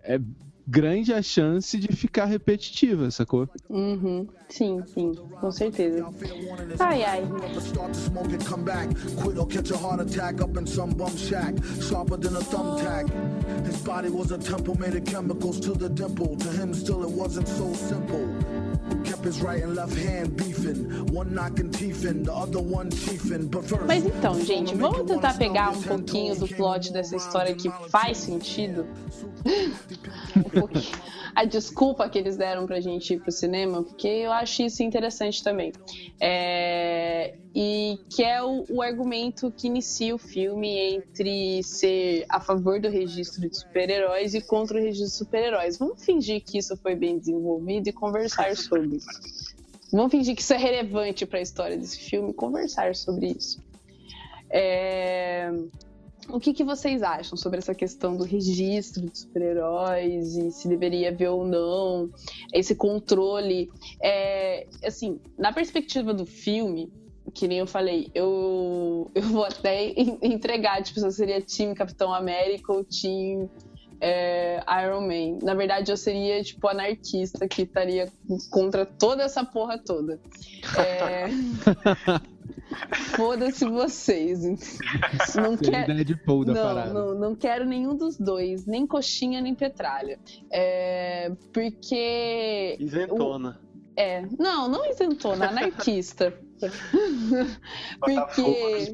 é grande a chance de ficar repetitiva, sacou? Uhum. Sim, sim, com certeza. Ai, ai. His body was a temple made of chemicals to the dimple. To him, still, it wasn't so simple. Mas então, gente, vamos tentar pegar um pouquinho do plot dessa história que faz sentido. um pouquinho. A desculpa que eles deram pra gente ir pro cinema, porque eu acho isso interessante também. É, E que é o, o argumento que inicia o filme entre ser a favor do registro de super-heróis e contra o registro de super-heróis. Vamos fingir que isso foi bem desenvolvido e conversar sobre. Vamos fingir que isso é relevante para a história desse filme conversar sobre isso. É, O que, que vocês acham sobre essa questão do registro de super-heróis e se deveria haver ou não esse controle? É, assim, na perspectiva do filme, que nem eu falei, eu, eu vou até en- entregar, tipo, se eu seria time Capitão América ou time é, Iron Man. Na verdade, eu seria, tipo, anarquista que estaria contra toda essa porra toda. É... Foda-se vocês. Não quero. Não, não, não quero nenhum dos dois, nem coxinha nem petralha. É, porque. Isentona. É, não, não isentona, anarquista. Porque.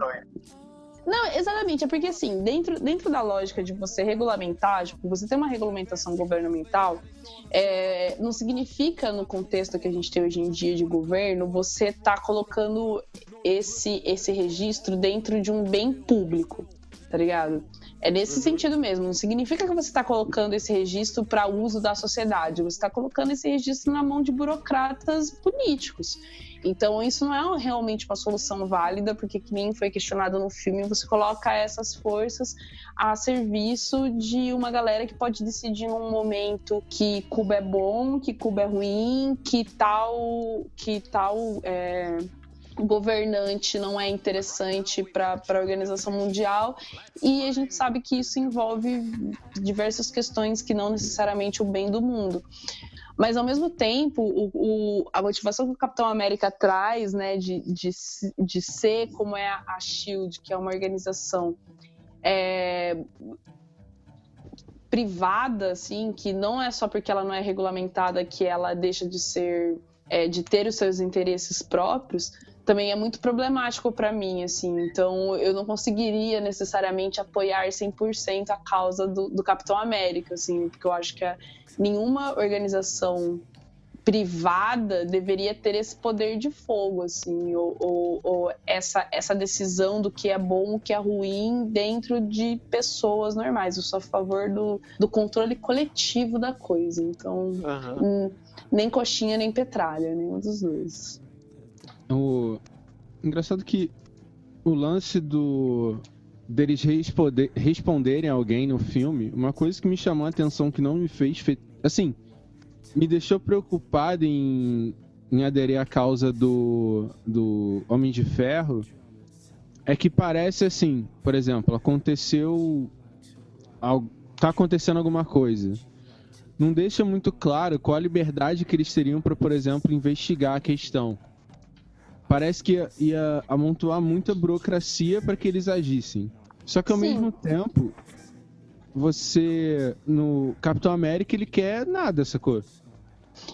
Não, exatamente, é porque assim, dentro, dentro da lógica de você regulamentar, tipo, você ter uma regulamentação governamental, é, não significa no contexto que a gente tem hoje em dia de governo, você tá colocando esse, esse registro dentro de um bem público, tá ligado? É nesse sentido mesmo, não significa que você está colocando esse registro para uso da sociedade, você está colocando esse registro na mão de burocratas políticos. Então, isso não é realmente uma solução válida, porque, que nem foi questionado no filme, você coloca essas forças a serviço de uma galera que pode decidir num momento que Cuba é bom, que Cuba é ruim, que tal, que tal é, governante não é interessante para a organização mundial. E a gente sabe que isso envolve diversas questões que não necessariamente o bem do mundo. Mas ao mesmo tempo, o, o- a motivação que o Capitão América traz, né, de, de, de ser como é a Shield, que é uma organização é, privada, assim, que não é só porque ela não é regulamentada que ela deixa de ser, é, de ter os seus interesses próprios, também é muito problemático para mim, assim. Então, eu não conseguiria necessariamente apoiar 100% a causa do, do Capitão América, assim, porque eu acho que a- nenhuma organização privada deveria ter esse poder de fogo, assim, ou, ou- ou essa, essa decisão do que é bom, o que é ruim dentro de pessoas normais. Eu sou a favor do, do controle coletivo da coisa. Então, Aham. hum, nem coxinha, nem petralha, nenhum dos dois. O... Engraçado que o lance do deles responde- responderem a alguém no filme, uma coisa que me chamou a atenção que não me fez. Fe... Assim, me deixou preocupado em, em aderir à causa do, do Homem de Ferro. É que parece assim, por exemplo, aconteceu. Tá acontecendo alguma coisa. Não deixa muito claro qual a liberdade que eles teriam para, por exemplo, investigar a questão parece que ia, ia amontoar muita burocracia para que eles agissem. Só que ao Sim. mesmo tempo, você no Capitão América ele quer nada, sacou?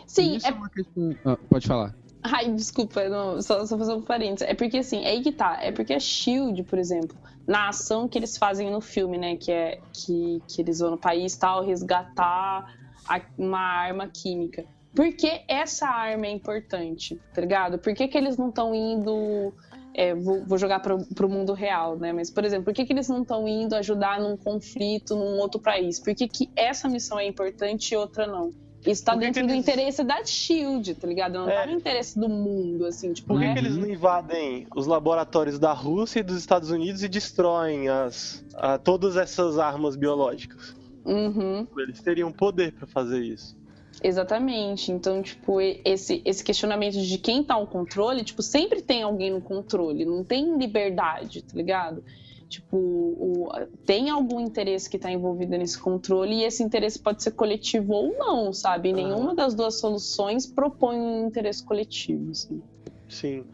Sim, Isso é é uma questão. Ah, pode falar. Ai, desculpa, não, só, só fazer um parênteses. É porque assim, é aí que tá. É porque a Shield, por exemplo, na ação que eles fazem no filme, né? Que é que, que eles vão no país tal, resgatar a- uma arma química. Por que essa arma é importante, tá ligado? Por que, que eles não estão indo. é, vou, vou jogar pro, pro mundo real, né? Mas, por exemplo, por que, que eles não estão indo ajudar num conflito num outro país? Por que, que essa missão é importante e outra não? Isso tá dentro do eles- interesse da Shield, tá ligado? Não É. tá no interesse do mundo, assim, tipo, Por que, não é- que eles não invadem os laboratórios da Rússia e dos Estados Unidos e destroem as, a- todas essas armas biológicas? Uhum, Eles teriam poder pra fazer isso. Exatamente. Então, tipo, esse, esse questionamento de quem tá no controle, tipo, sempre tem alguém no controle, não tem liberdade, tá ligado? Tipo, o- tem algum interesse que tá envolvido nesse controle e esse interesse pode ser coletivo ou não, sabe? Nenhuma das duas soluções propõe um interesse coletivo, assim. Sim.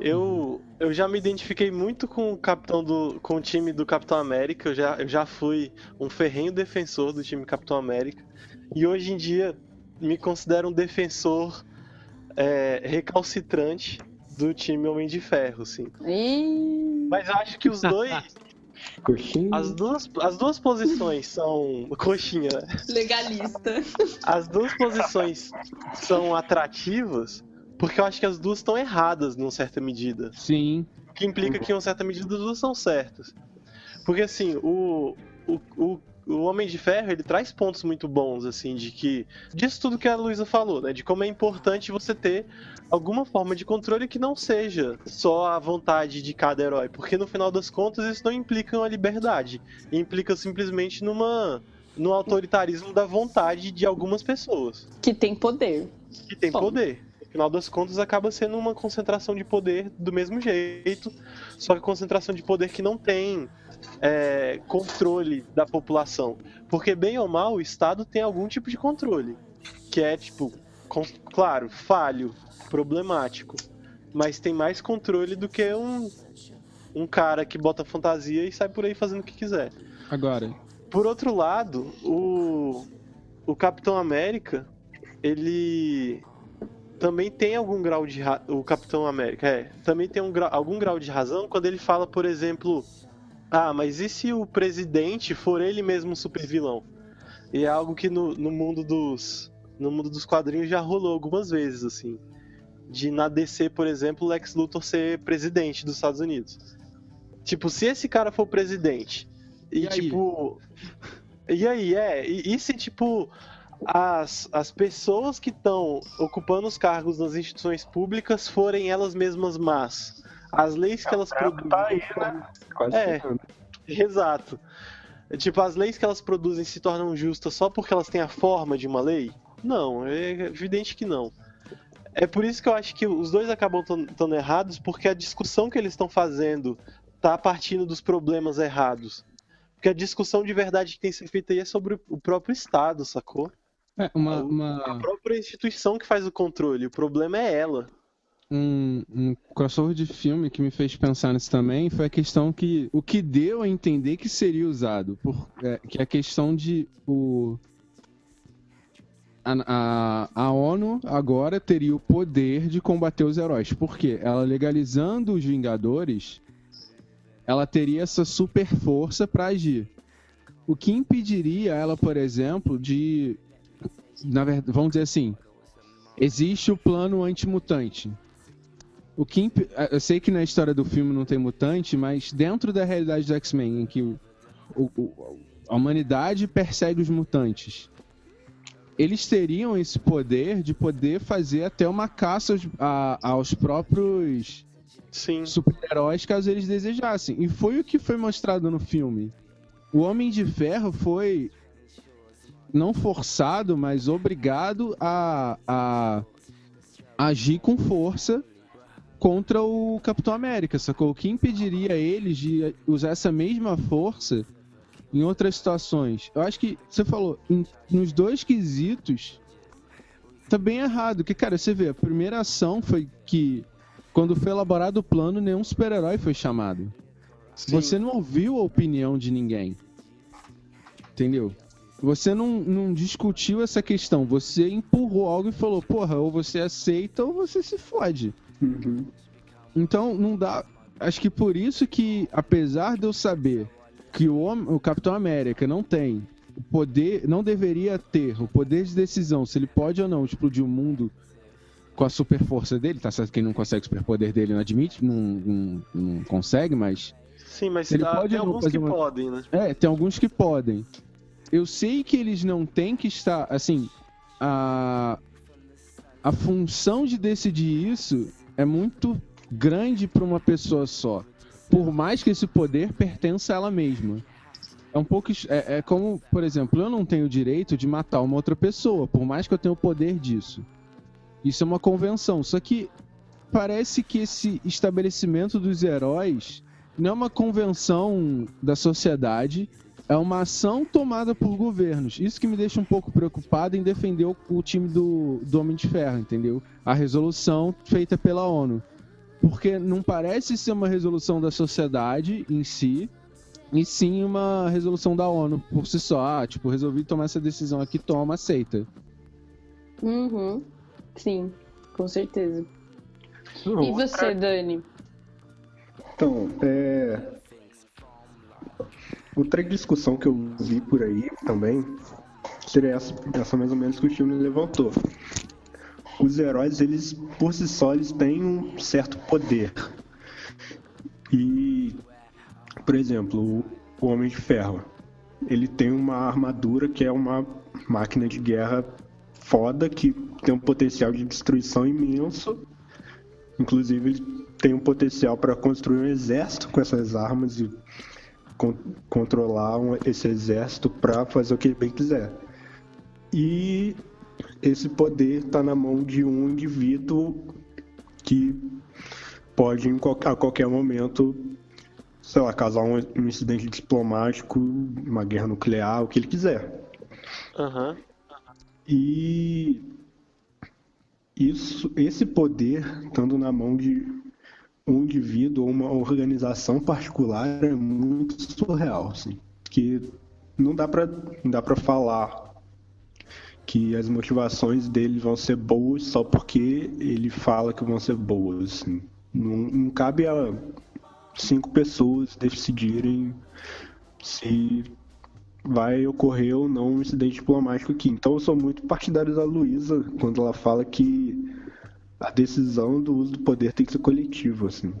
Eu, eu já me identifiquei muito com o capitão do com o time do Capitão América. Eu já, eu já fui um ferrenho defensor do time Capitão América. E hoje em dia me considero um defensor é, recalcitrante do time Homem de Ferro, sim. Mas eu acho que os dois. Coxinha. As duas, as duas posições são. Coxinha, né? legalista. As duas posições são atrativas porque eu acho que as duas estão erradas, numa certa medida. Sim. O que implica que, em uma certa medida, as duas são certas. Porque, assim, o, o, o, o Homem de Ferro, ele traz pontos muito bons, assim, de que... Disso tudo que a Luísa falou, né? De como é importante você ter alguma forma de controle que não seja só a vontade de cada herói. Porque, no final das contas, isso não implica uma liberdade. Implica simplesmente numa... No autoritarismo da vontade de algumas pessoas. Que tem poder. Que tem Bom. poder. No final das contas, acaba sendo uma concentração de poder do mesmo jeito, só que concentração de poder que não tem é, controle da população. Porque, bem ou mal, o Estado tem algum tipo de controle. Que é, tipo, com- claro, falho, problemático. Mas tem mais controle do que um, um cara que bota fantasia e sai por aí fazendo o que quiser. Agora, Por outro lado, o, o Capitão América, ele também tem algum grau de ra- o Capitão América é também tem um grau- algum grau de razão quando ele fala, por exemplo, ah, mas e se o presidente for ele mesmo um super vilão? E é algo que no, no mundo dos no mundo dos quadrinhos já rolou algumas vezes assim, de na DC, por exemplo, o Lex Luthor ser presidente dos Estados Unidos. Tipo, se esse cara for presidente e, E tipo e aí, é, e, e se tipo as, as pessoas que estão ocupando os cargos nas instituições públicas forem elas mesmas más? As leis que elas produzem. Tá aí, né? Quase É. Exato. É, Tipo, as leis que elas produzem se tornam justas só porque elas têm a forma de uma lei? Não, é evidente que não. É por isso que eu acho que os dois acabam estando errados, porque a discussão que eles estão fazendo tá partindo dos problemas errados. Porque a discussão de verdade que tem que ser feita aí é sobre o próprio Estado, sacou? é, uma, A uma, própria instituição que faz o controle. O problema é ela. Um, um crossover de filme que me fez pensar nisso também foi a questão que o que deu a entender que seria usado, por, é, que é a questão de o a, a, a ONU agora teria o poder de combater os heróis. Por quê? Ela legalizando os Vingadores, ela teria essa super força para agir. O que impediria ela, por exemplo, de. Na verdade, vamos dizer assim. Existe o plano antimutante. O que imp... Eu sei que na história do filme não tem mutante, mas dentro da realidade do X-Men, em que o, o- a humanidade persegue os mutantes, eles teriam esse poder de poder fazer até uma caça aos, a- aos próprios super-heróis caso eles desejassem. E foi o que foi mostrado no filme. O Homem de Ferro foi não forçado, mas obrigado a, a agir com força contra o Capitão América, sacou? O que impediria eles de usar essa mesma força em outras situações? Eu acho que você falou, em- nos dois quesitos tá bem errado, porque cara, você vê, a primeira ação foi que quando foi elaborado o plano, nenhum super-herói foi chamado. sim. Você não ouviu a opinião de ninguém. Entendeu? Você não, não discutiu essa questão. Você empurrou algo e falou, porra, ou você aceita ou você se fode. Uhum. Então, não dá. Acho que por isso que, apesar de eu saber que o, o Capitão América não tem o poder, não deveria ter o poder de decisão se ele pode ou não explodir o mundo com a super força dele, tá certo que ele não consegue o superpoder dele, não admite, não, não, não consegue, mas Sim, mas Ele tá- pode tem alguns que uma- podem, né? é, tem alguns que podem. Eu sei que eles não têm que estar, assim, a a função de decidir isso é muito grande para uma pessoa só. Por mais que esse poder pertença a ela mesma. É um pouco é, é como, por exemplo, eu não tenho o direito de matar uma outra pessoa, por mais que eu tenha o poder disso. Isso é uma convenção. Só que parece que esse estabelecimento dos heróis não é uma convenção da sociedade, é uma ação tomada por governos. Isso que me deixa um pouco preocupado em defender o, o time do, do Homem de Ferro, entendeu? A resolução feita pela ONU. Porque não parece ser uma resolução da sociedade em si, e sim uma resolução da ONU por si só. Ah, tipo, resolvi tomar essa decisão aqui, toma, aceita. Uhum. Sim. Com certeza. Não, E você, é- Dani? Então, é. Outra discussão que eu vi por aí também seria essa, essa mais ou menos que o filme levantou. Os heróis, eles, por si só, eles têm um certo poder. E, por exemplo, o, o Homem de Ferro, ele tem uma armadura que é uma máquina de guerra foda, que tem um potencial de destruição imenso. Inclusive, ele tem um potencial para construir um exército com essas armas e con- controlar um- esse exército para fazer o que ele bem quiser. E esse poder está na mão de um indivíduo que pode a qualquer momento, sei lá, causar um, um incidente diplomático, uma guerra nuclear, o que ele quiser. Aham. E isso, esse poder, estando na mão de um indivíduo ou uma organização particular, é muito surreal, assim. Que não dá não dá pra falar que as motivações dele vão ser boas só porque ele fala que vão ser boas, assim. Não, não cabe a cinco pessoas decidirem se vai ocorrer ou não um incidente diplomático aqui. Então eu sou muito partidário da Luísa quando ela fala que a decisão do uso do poder tem que ser coletiva, assim.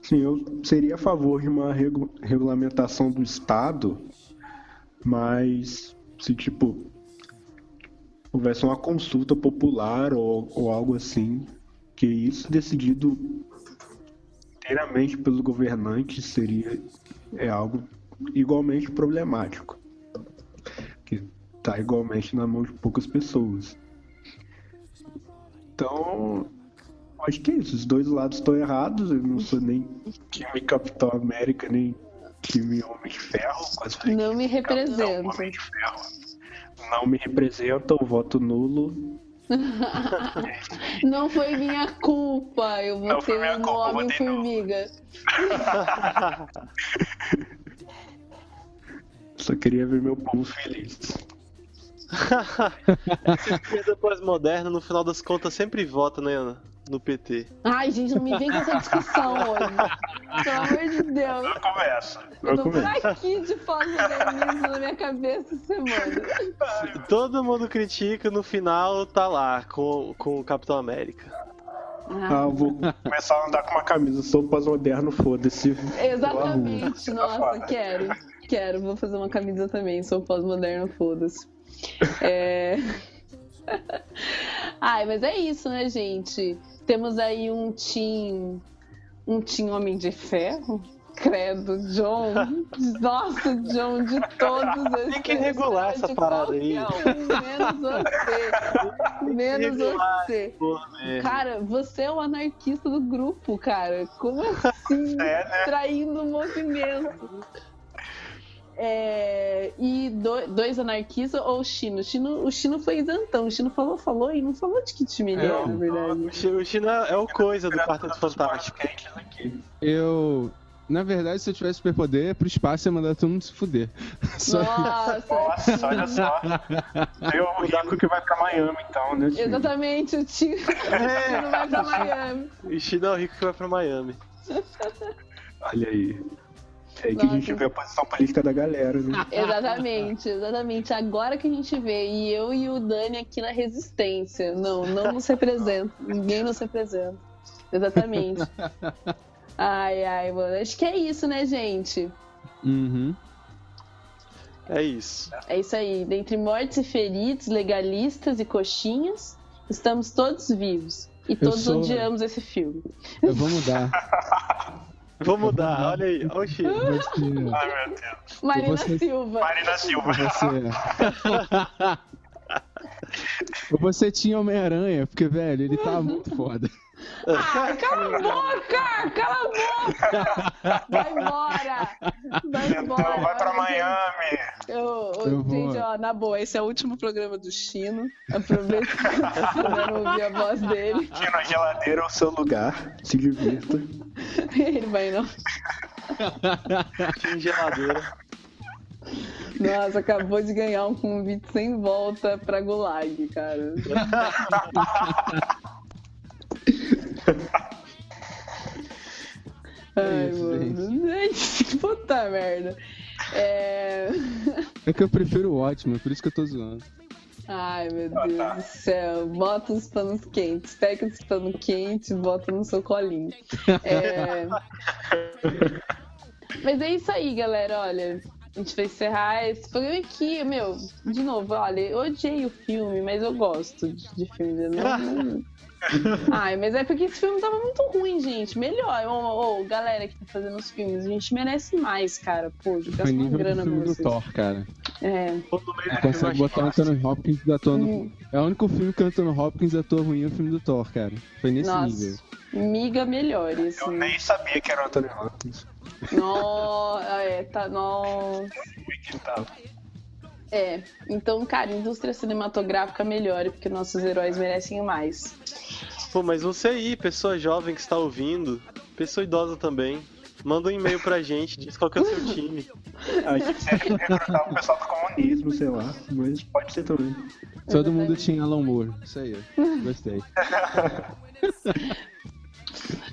Sim, eu seria a favor de uma regu- regulamentação do Estado, mas se tipo houvesse uma consulta popular ou, ou algo assim, que isso decidido inteiramente pelos governantes seria é algo igualmente problemático, que está igualmente na mão de poucas pessoas. Então, acho que é isso. Os dois lados estão errados. Eu não sou nem time Capitão América, nem time Homem de Ferro. Quase Não me Capitão representa. Homem de Ferro. Não me representa, o voto nulo. Não foi minha culpa. Eu Não foi votei minha no culpa, eu votei no- Homem-Formiga. Só queria ver meu povo feliz. Essa esquerda pós-moderna, no final das contas, sempre vota né, no PT. Ai, gente, não me vem com essa discussão hoje. Pelo amor de Deus. Começa. Eu tô aqui de pós-modernismo na minha cabeça essa semana. Todo mundo critica, no final tá lá, com, com o Capitão América. Ah, eu vou começar a andar com uma camisa. Sou pós-moderno, foda-se. Exatamente, nossa, quero. Quero, vou fazer uma camisa também, sou pós-moderno, foda-se. É... Ai, mas é isso, né, gente? Temos aí um team. Um team Homem de Ferro. Credo, John. Nossa, John, de todos esses. Tem que regular essa parada aí. um, menos você. Menos você. Cara, você é o anarquista do grupo, cara. Como assim? É, né? Traindo o movimento. É, e do- dois anarquistas ou o Chino? O Chino, o Chino foi isentão. O Chino falou, falou e não falou de que time ele é, É, na verdade. O Chi- O China é o coisa do Quarteto Fantástico. Eu. Na verdade, se eu tivesse superpoder, pro espaço ia mandar todo mundo se fuder. Só Nossa, Nossa, olha só. Tem o rico que vai pra Miami, então, né? exatamente, o Chino, o Chino vai pra Miami. O China é o rico que vai pra Miami. Olha aí. É aí que a gente vê a posição política da galera, né? Exatamente, exatamente. Agora que a gente vê, e eu e o Dani aqui na resistência. Não, não nos representa. Ninguém nos representa. Exatamente. Ai, ai, mano. Acho que é isso, né, gente? Uhum. É isso. É isso aí. Dentre mortes e feridos, legalistas e coxinhas, estamos todos vivos. E todos sou- odiamos esse filme. Eu vou mudar. Vou mudar, olha aí. Olha o. Você, Ai, meu Deus. Marina você- Silva. Marina Silva. você. Você tinha Homem-Aranha, porque, velho, ele tá muito foda. Ah, cala a boca! Cala a boca! Vai embora! Vai Então, embora! vai pra gente. Miami. Eu, eu- Eu vou. Gente, ó, na boa, esse é o último programa do Chino. Aproveita que vocês puderam ouvir a voz dele. Tira a geladeira ao seu lugar. Se divirta. Ele vai não. China geladeira. Nossa, acabou de ganhar um convite sem volta pra Gulag, cara. Ai, mano. Puta merda. É... é que eu prefiro o ótimo, por isso que eu tô zoando. Ai, meu Deus do céu. Bota os panos quentes. Pega os panos quentes e bota no seu colinho. É... Mas é isso aí, galera. Olha, a gente vai encerrar esse programa aqui. Meu, de novo, olha, eu odiei o filme, mas eu gosto de, de filme. Não, Ai, mas é porque esse filme tava muito ruim, gente. Melhor. Ô, ô, galera que tá fazendo os filmes, a gente merece mais, cara. Pô, já gastou uma grana filme do Thor, cara. É. é consegue botar o Anthony Hopkins atuando. Hum. É o único filme que o Anthony Hopkins atua ruim é o filme do Thor, cara. Foi nesse Nossa, nível. Miga melhor, assim. Eu nem sabia que era o Anthony Hopkins. Nossa, é, tá. Nossa. É, então, cara, indústria cinematográfica melhore, porque nossos heróis merecem mais. Pô, mas você aí, pessoa jovem que está ouvindo, pessoa idosa também, manda um e-mail pra gente, diz qual que é o seu time. A gente sempre recrutar o pessoal do comunismo, sei lá, mas pode ser também. Todo mundo tinha Alan Moore, isso aí, gostei.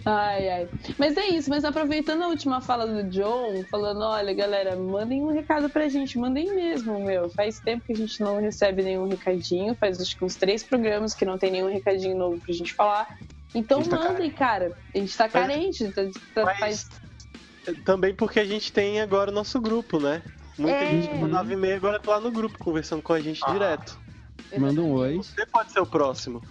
Ai, ai. Mas é isso, mas aproveitando a última fala do John, falando, olha, galera, mandem um recado pra gente, mandem mesmo, meu. Faz tempo que a gente não recebe nenhum recadinho, faz acho que uns três programas que não tem nenhum recadinho novo pra gente falar. Então gente tá mandem, cara. A gente tá carente. Tá, tá, faz... Também porque a gente tem agora o nosso grupo, né? Muita é... gente que mandava e-mail agora tá lá no grupo, conversando com a gente ah. direto. Manda um oi. Você pode ser o próximo.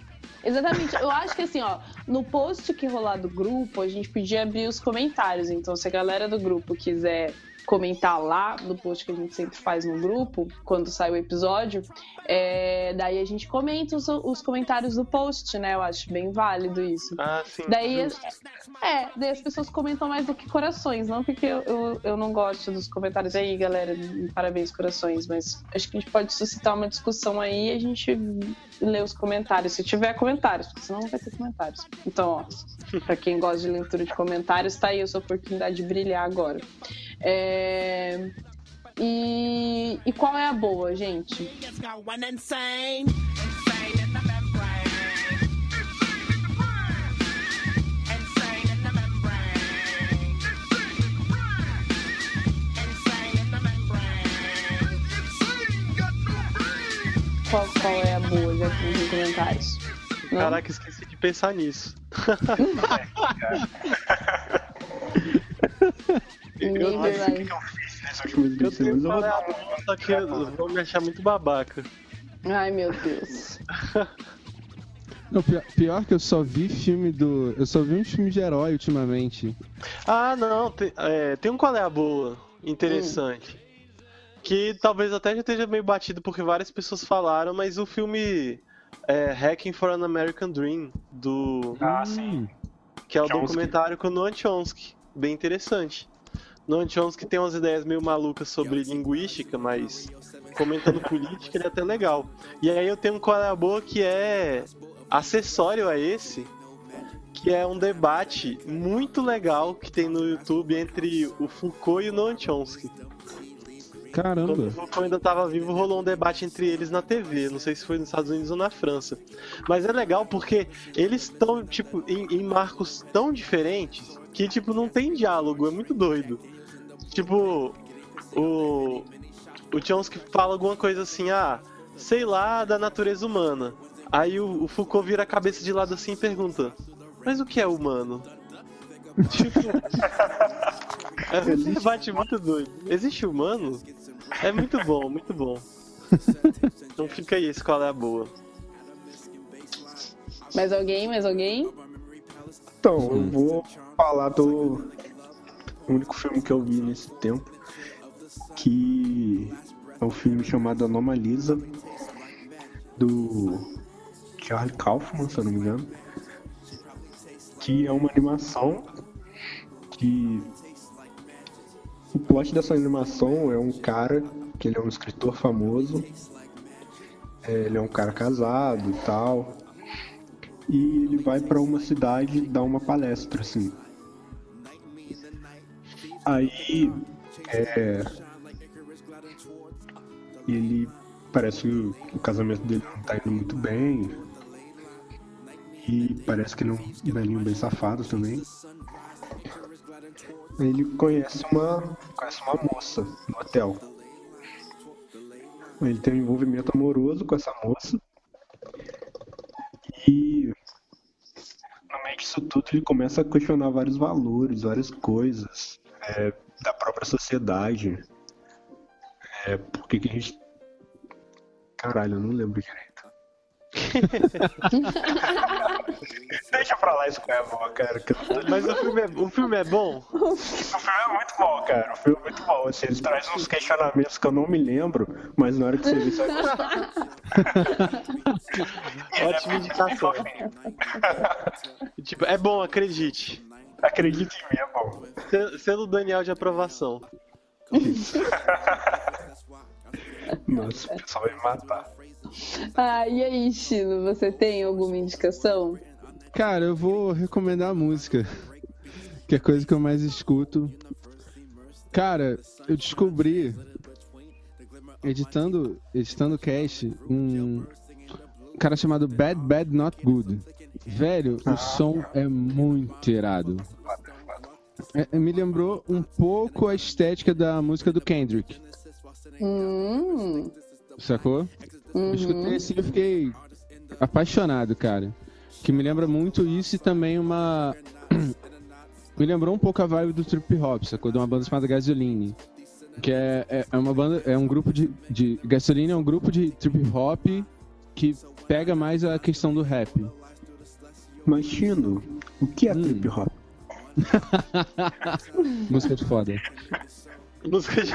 Exatamente. Eu acho que assim, ó, no post que rolar do grupo, a gente podia abrir os comentários. Então, se a galera do grupo quiser comentar lá no post que a gente sempre faz no grupo, quando sai o episódio, é, daí a gente comenta os, os, comentários do post, né? Eu acho bem válido isso. Ah, sim. Daí, é, daí as pessoas comentam mais do que corações, não porque eu, eu, eu não gosto dos comentários aí, galera, parabéns, corações, mas acho que a gente pode suscitar uma discussão aí e a gente lê os comentários, se tiver comentários, porque senão não vai ter comentários. Então, ó, pra quem gosta de leitura de comentários, tá aí a sua oportunidade de brilhar agora. É... E... e qual é a boa, gente? Qual, qual é a boa, já que nos comentários? Não? Caraca, esqueci de pensar nisso. eu não sei o que eu fiz nas últimas duas semanas. Eu vou só que eu vou me achar muito babaca. Ai, meu Deus. Não, pior, pior, que eu só vi filme do. Eu só vi um filme de herói ultimamente. Ah, não. Tem, é, tem um qual é a boa. Interessante. Hum. Que talvez até já esteja meio batido porque várias pessoas falaram, mas o filme é, Hacking for an American Dream, do. Ah, sim. Que é o Chomsky. documentário com o Noam Chomsky. Bem interessante. Noam Chomsky tem umas ideias meio malucas sobre linguística, mas comentando política ele é até legal. E aí eu tenho um é boa que é acessório a esse, que é um debate muito legal que tem no YouTube entre o Foucault e o Noam Chomsky. Caramba. Quando o Foucault ainda estava vivo, rolou um debate entre eles na TV. Não sei se foi nos Estados Unidos ou na França. Mas é legal porque eles estão, tipo, em, em marcos tão diferentes que, tipo, não tem diálogo. É muito doido. Tipo, o. O Chomsky fala alguma coisa assim, ah, sei lá, da natureza humana. Aí o, o Foucault vira a cabeça de lado assim e pergunta: Mas o que é humano? tipo. É um debate muito doido. Existe humano? É muito bom, muito bom. Então fica aí, escola é a boa. Mais alguém? Mais alguém? Então, eu vou falar do o único filme que eu vi nesse tempo, que é um filme chamado Anomalisa, do Charlie Kaufman, se eu não me engano, que é uma animação que o plot dessa animação é um cara que ele é um escritor famoso, é, ele é um cara casado e tal, e ele vai para uma cidade dar uma palestra assim. Aí, é, ele parece que o casamento dele não tá indo muito bem. E parece que ele é um velhinho bem safado também. Ele conhece uma, conhece uma moça no hotel. Ele tem um envolvimento amoroso com essa moça. E no meio disso tudo ele começa a questionar vários valores, várias coisas é, da própria sociedade. É, por que, a gente. Caralho, eu não lembro direito. Deixa pra lá isso com a avó, cara. que eu não- Mas o filme é, o filme é bom? O filme é muito bom, cara. O filme é muito bom. Assim, ele traz uns questionamentos que eu não me lembro, mas na hora que você vê, você vai gostar. Ótima indicação. tipo, é bom, acredite. Acredite em mim, é bom. Se- Selo Daniel de aprovação. Nossa, o pessoal vai me matar. Ah, e aí, Chino, você tem alguma indicação? Cara, eu vou recomendar a música. Que é a coisa que eu mais escuto. Cara, eu descobri editando, editando cast um cara chamado Bad Bad Not Good. Velho, o som é muito irado. É- é, me lembrou um pouco a estética da música do Kendrick, Hum, sacou? Eu uhum. escutei assim e eu fiquei apaixonado, cara. Que me lembra muito isso e também uma. me lembrou um pouco a vibe do trip hop, sacou? De uma banda chamada Gasoline. Que é, é, é uma banda, é um grupo de, de. Gasoline é um grupo de trip hop que pega mais a questão do rap. Mas, Chino, o que é Hum. trip hop? Música de foda. Música de.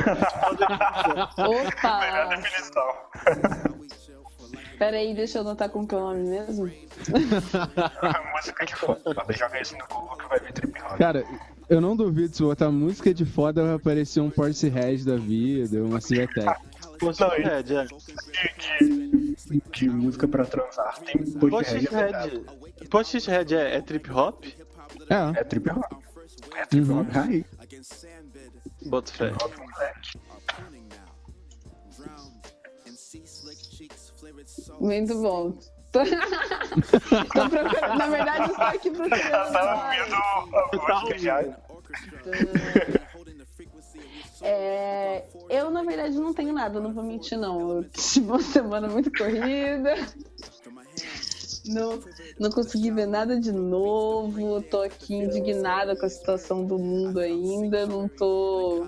Opa! definição. Peraí, deixa eu anotar que é o nome mesmo. música de foda. Joga isso no Google que vai ver trip hop. Cara, eu não duvido se botar música de foda vai aparecer um Portishead da vida, uma Civetec. Portishead, é. De, de, de música pra transar. Tem Portishead. é verdade. Portishead. Portishead é, é trip hop? É, É trip hop. É trip Uhum. hop raiz. Bota fé. Muito bom. Tô, tô procurando, na verdade, eu estou aqui procurando. Tá ouvindo a já. É, eu, na verdade, não tenho nada, não vou mentir, não. Eu tive uma semana muito corrida. Não, não consegui ver nada de novo. Tô aqui indignada com a situação do mundo ainda. Não tô.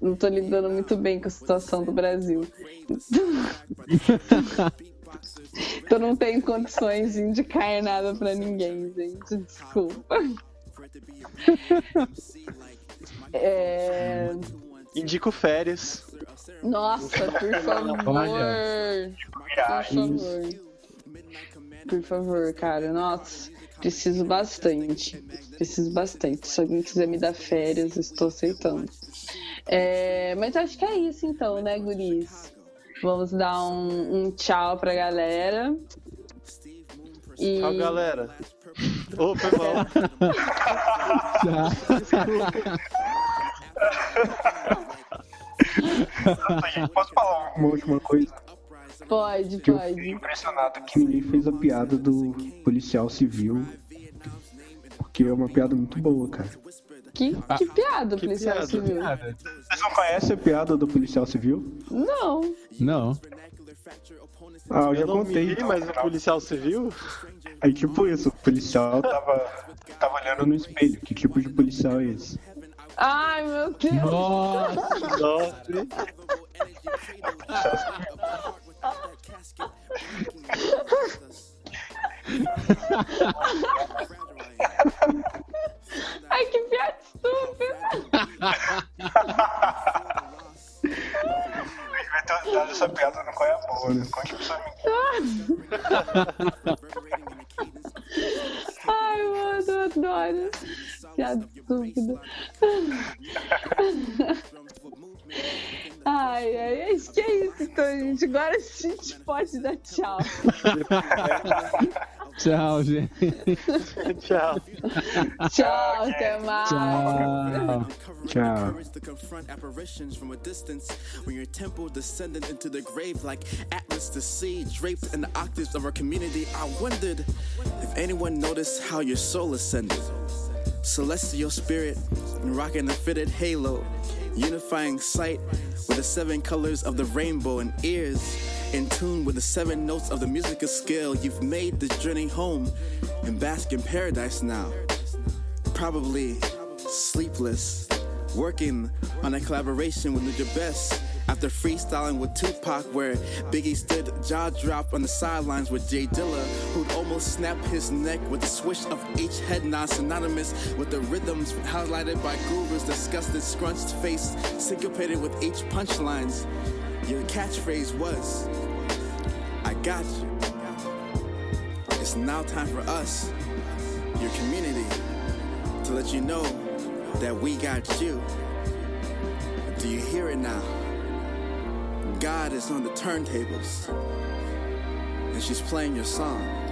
Não tô lidando muito bem com a situação do Brasil. Então não tenho condições de indicar nada pra ninguém, gente. Desculpa. É... Indico férias. Nossa, por favor. Por favor. Por favor, cara. Nossa, preciso bastante. Preciso bastante. Se alguém quiser me dar férias, estou aceitando. É, Mas acho que é isso então, né, guris? Vamos dar um, um tchau pra galera. E... Tchau, galera. Ô, foi mal. Posso falar uma última coisa? Pode, Que eu fiquei pode. impressionado que ninguém fez a piada do policial civil. Porque é uma piada muito boa, cara. Que, que piada, que policial piada. civil. Vocês não conhecem a piada do policial civil? Não. Não. Ah, eu já Eu não contei. vi, então, mas o policial civil? Aí tipo isso, o policial tava, tava olhando no espelho. Que tipo de policial é esse? Ai, meu Deus. Nossa! Nossa. Ai, que piada estúpida. Dado essa piada qual é boa, né? Conte pra sua Ai, mano, eu adoro. Piada estúpida. Ai, ai, acho que é isso, então, gente. Agora a gente pode dar tchau. Tchau, gente. Tchau. Tchau, até mais. Tchau. Tchau. to confront apparitions from a distance when your temple descended into the grave like Atlas the sea draped in the octaves of our community. I wondered if anyone noticed how your soul ascended. Celestial spirit rocking a fitted halo, unifying sight with the seven colors of the rainbow and ears in tune with the seven notes of the musical scale. You've made this journey home and bask in paradise now. Probably sleepless, working on a collaboration with Nujabes Best. After freestyling with Tupac, where Biggie stood jaw dropped on the sidelines with Jay Dilla, who'd almost snap his neck with the swish of each head nod, synonymous with the rhythms highlighted by Guru's disgusted, scrunched face, syncopated with each punchlines. Your catchphrase was, I got you. It's now time for us, your community, to let you know that we got you. Do you hear it now? God is on the turntables, and she's playing your song.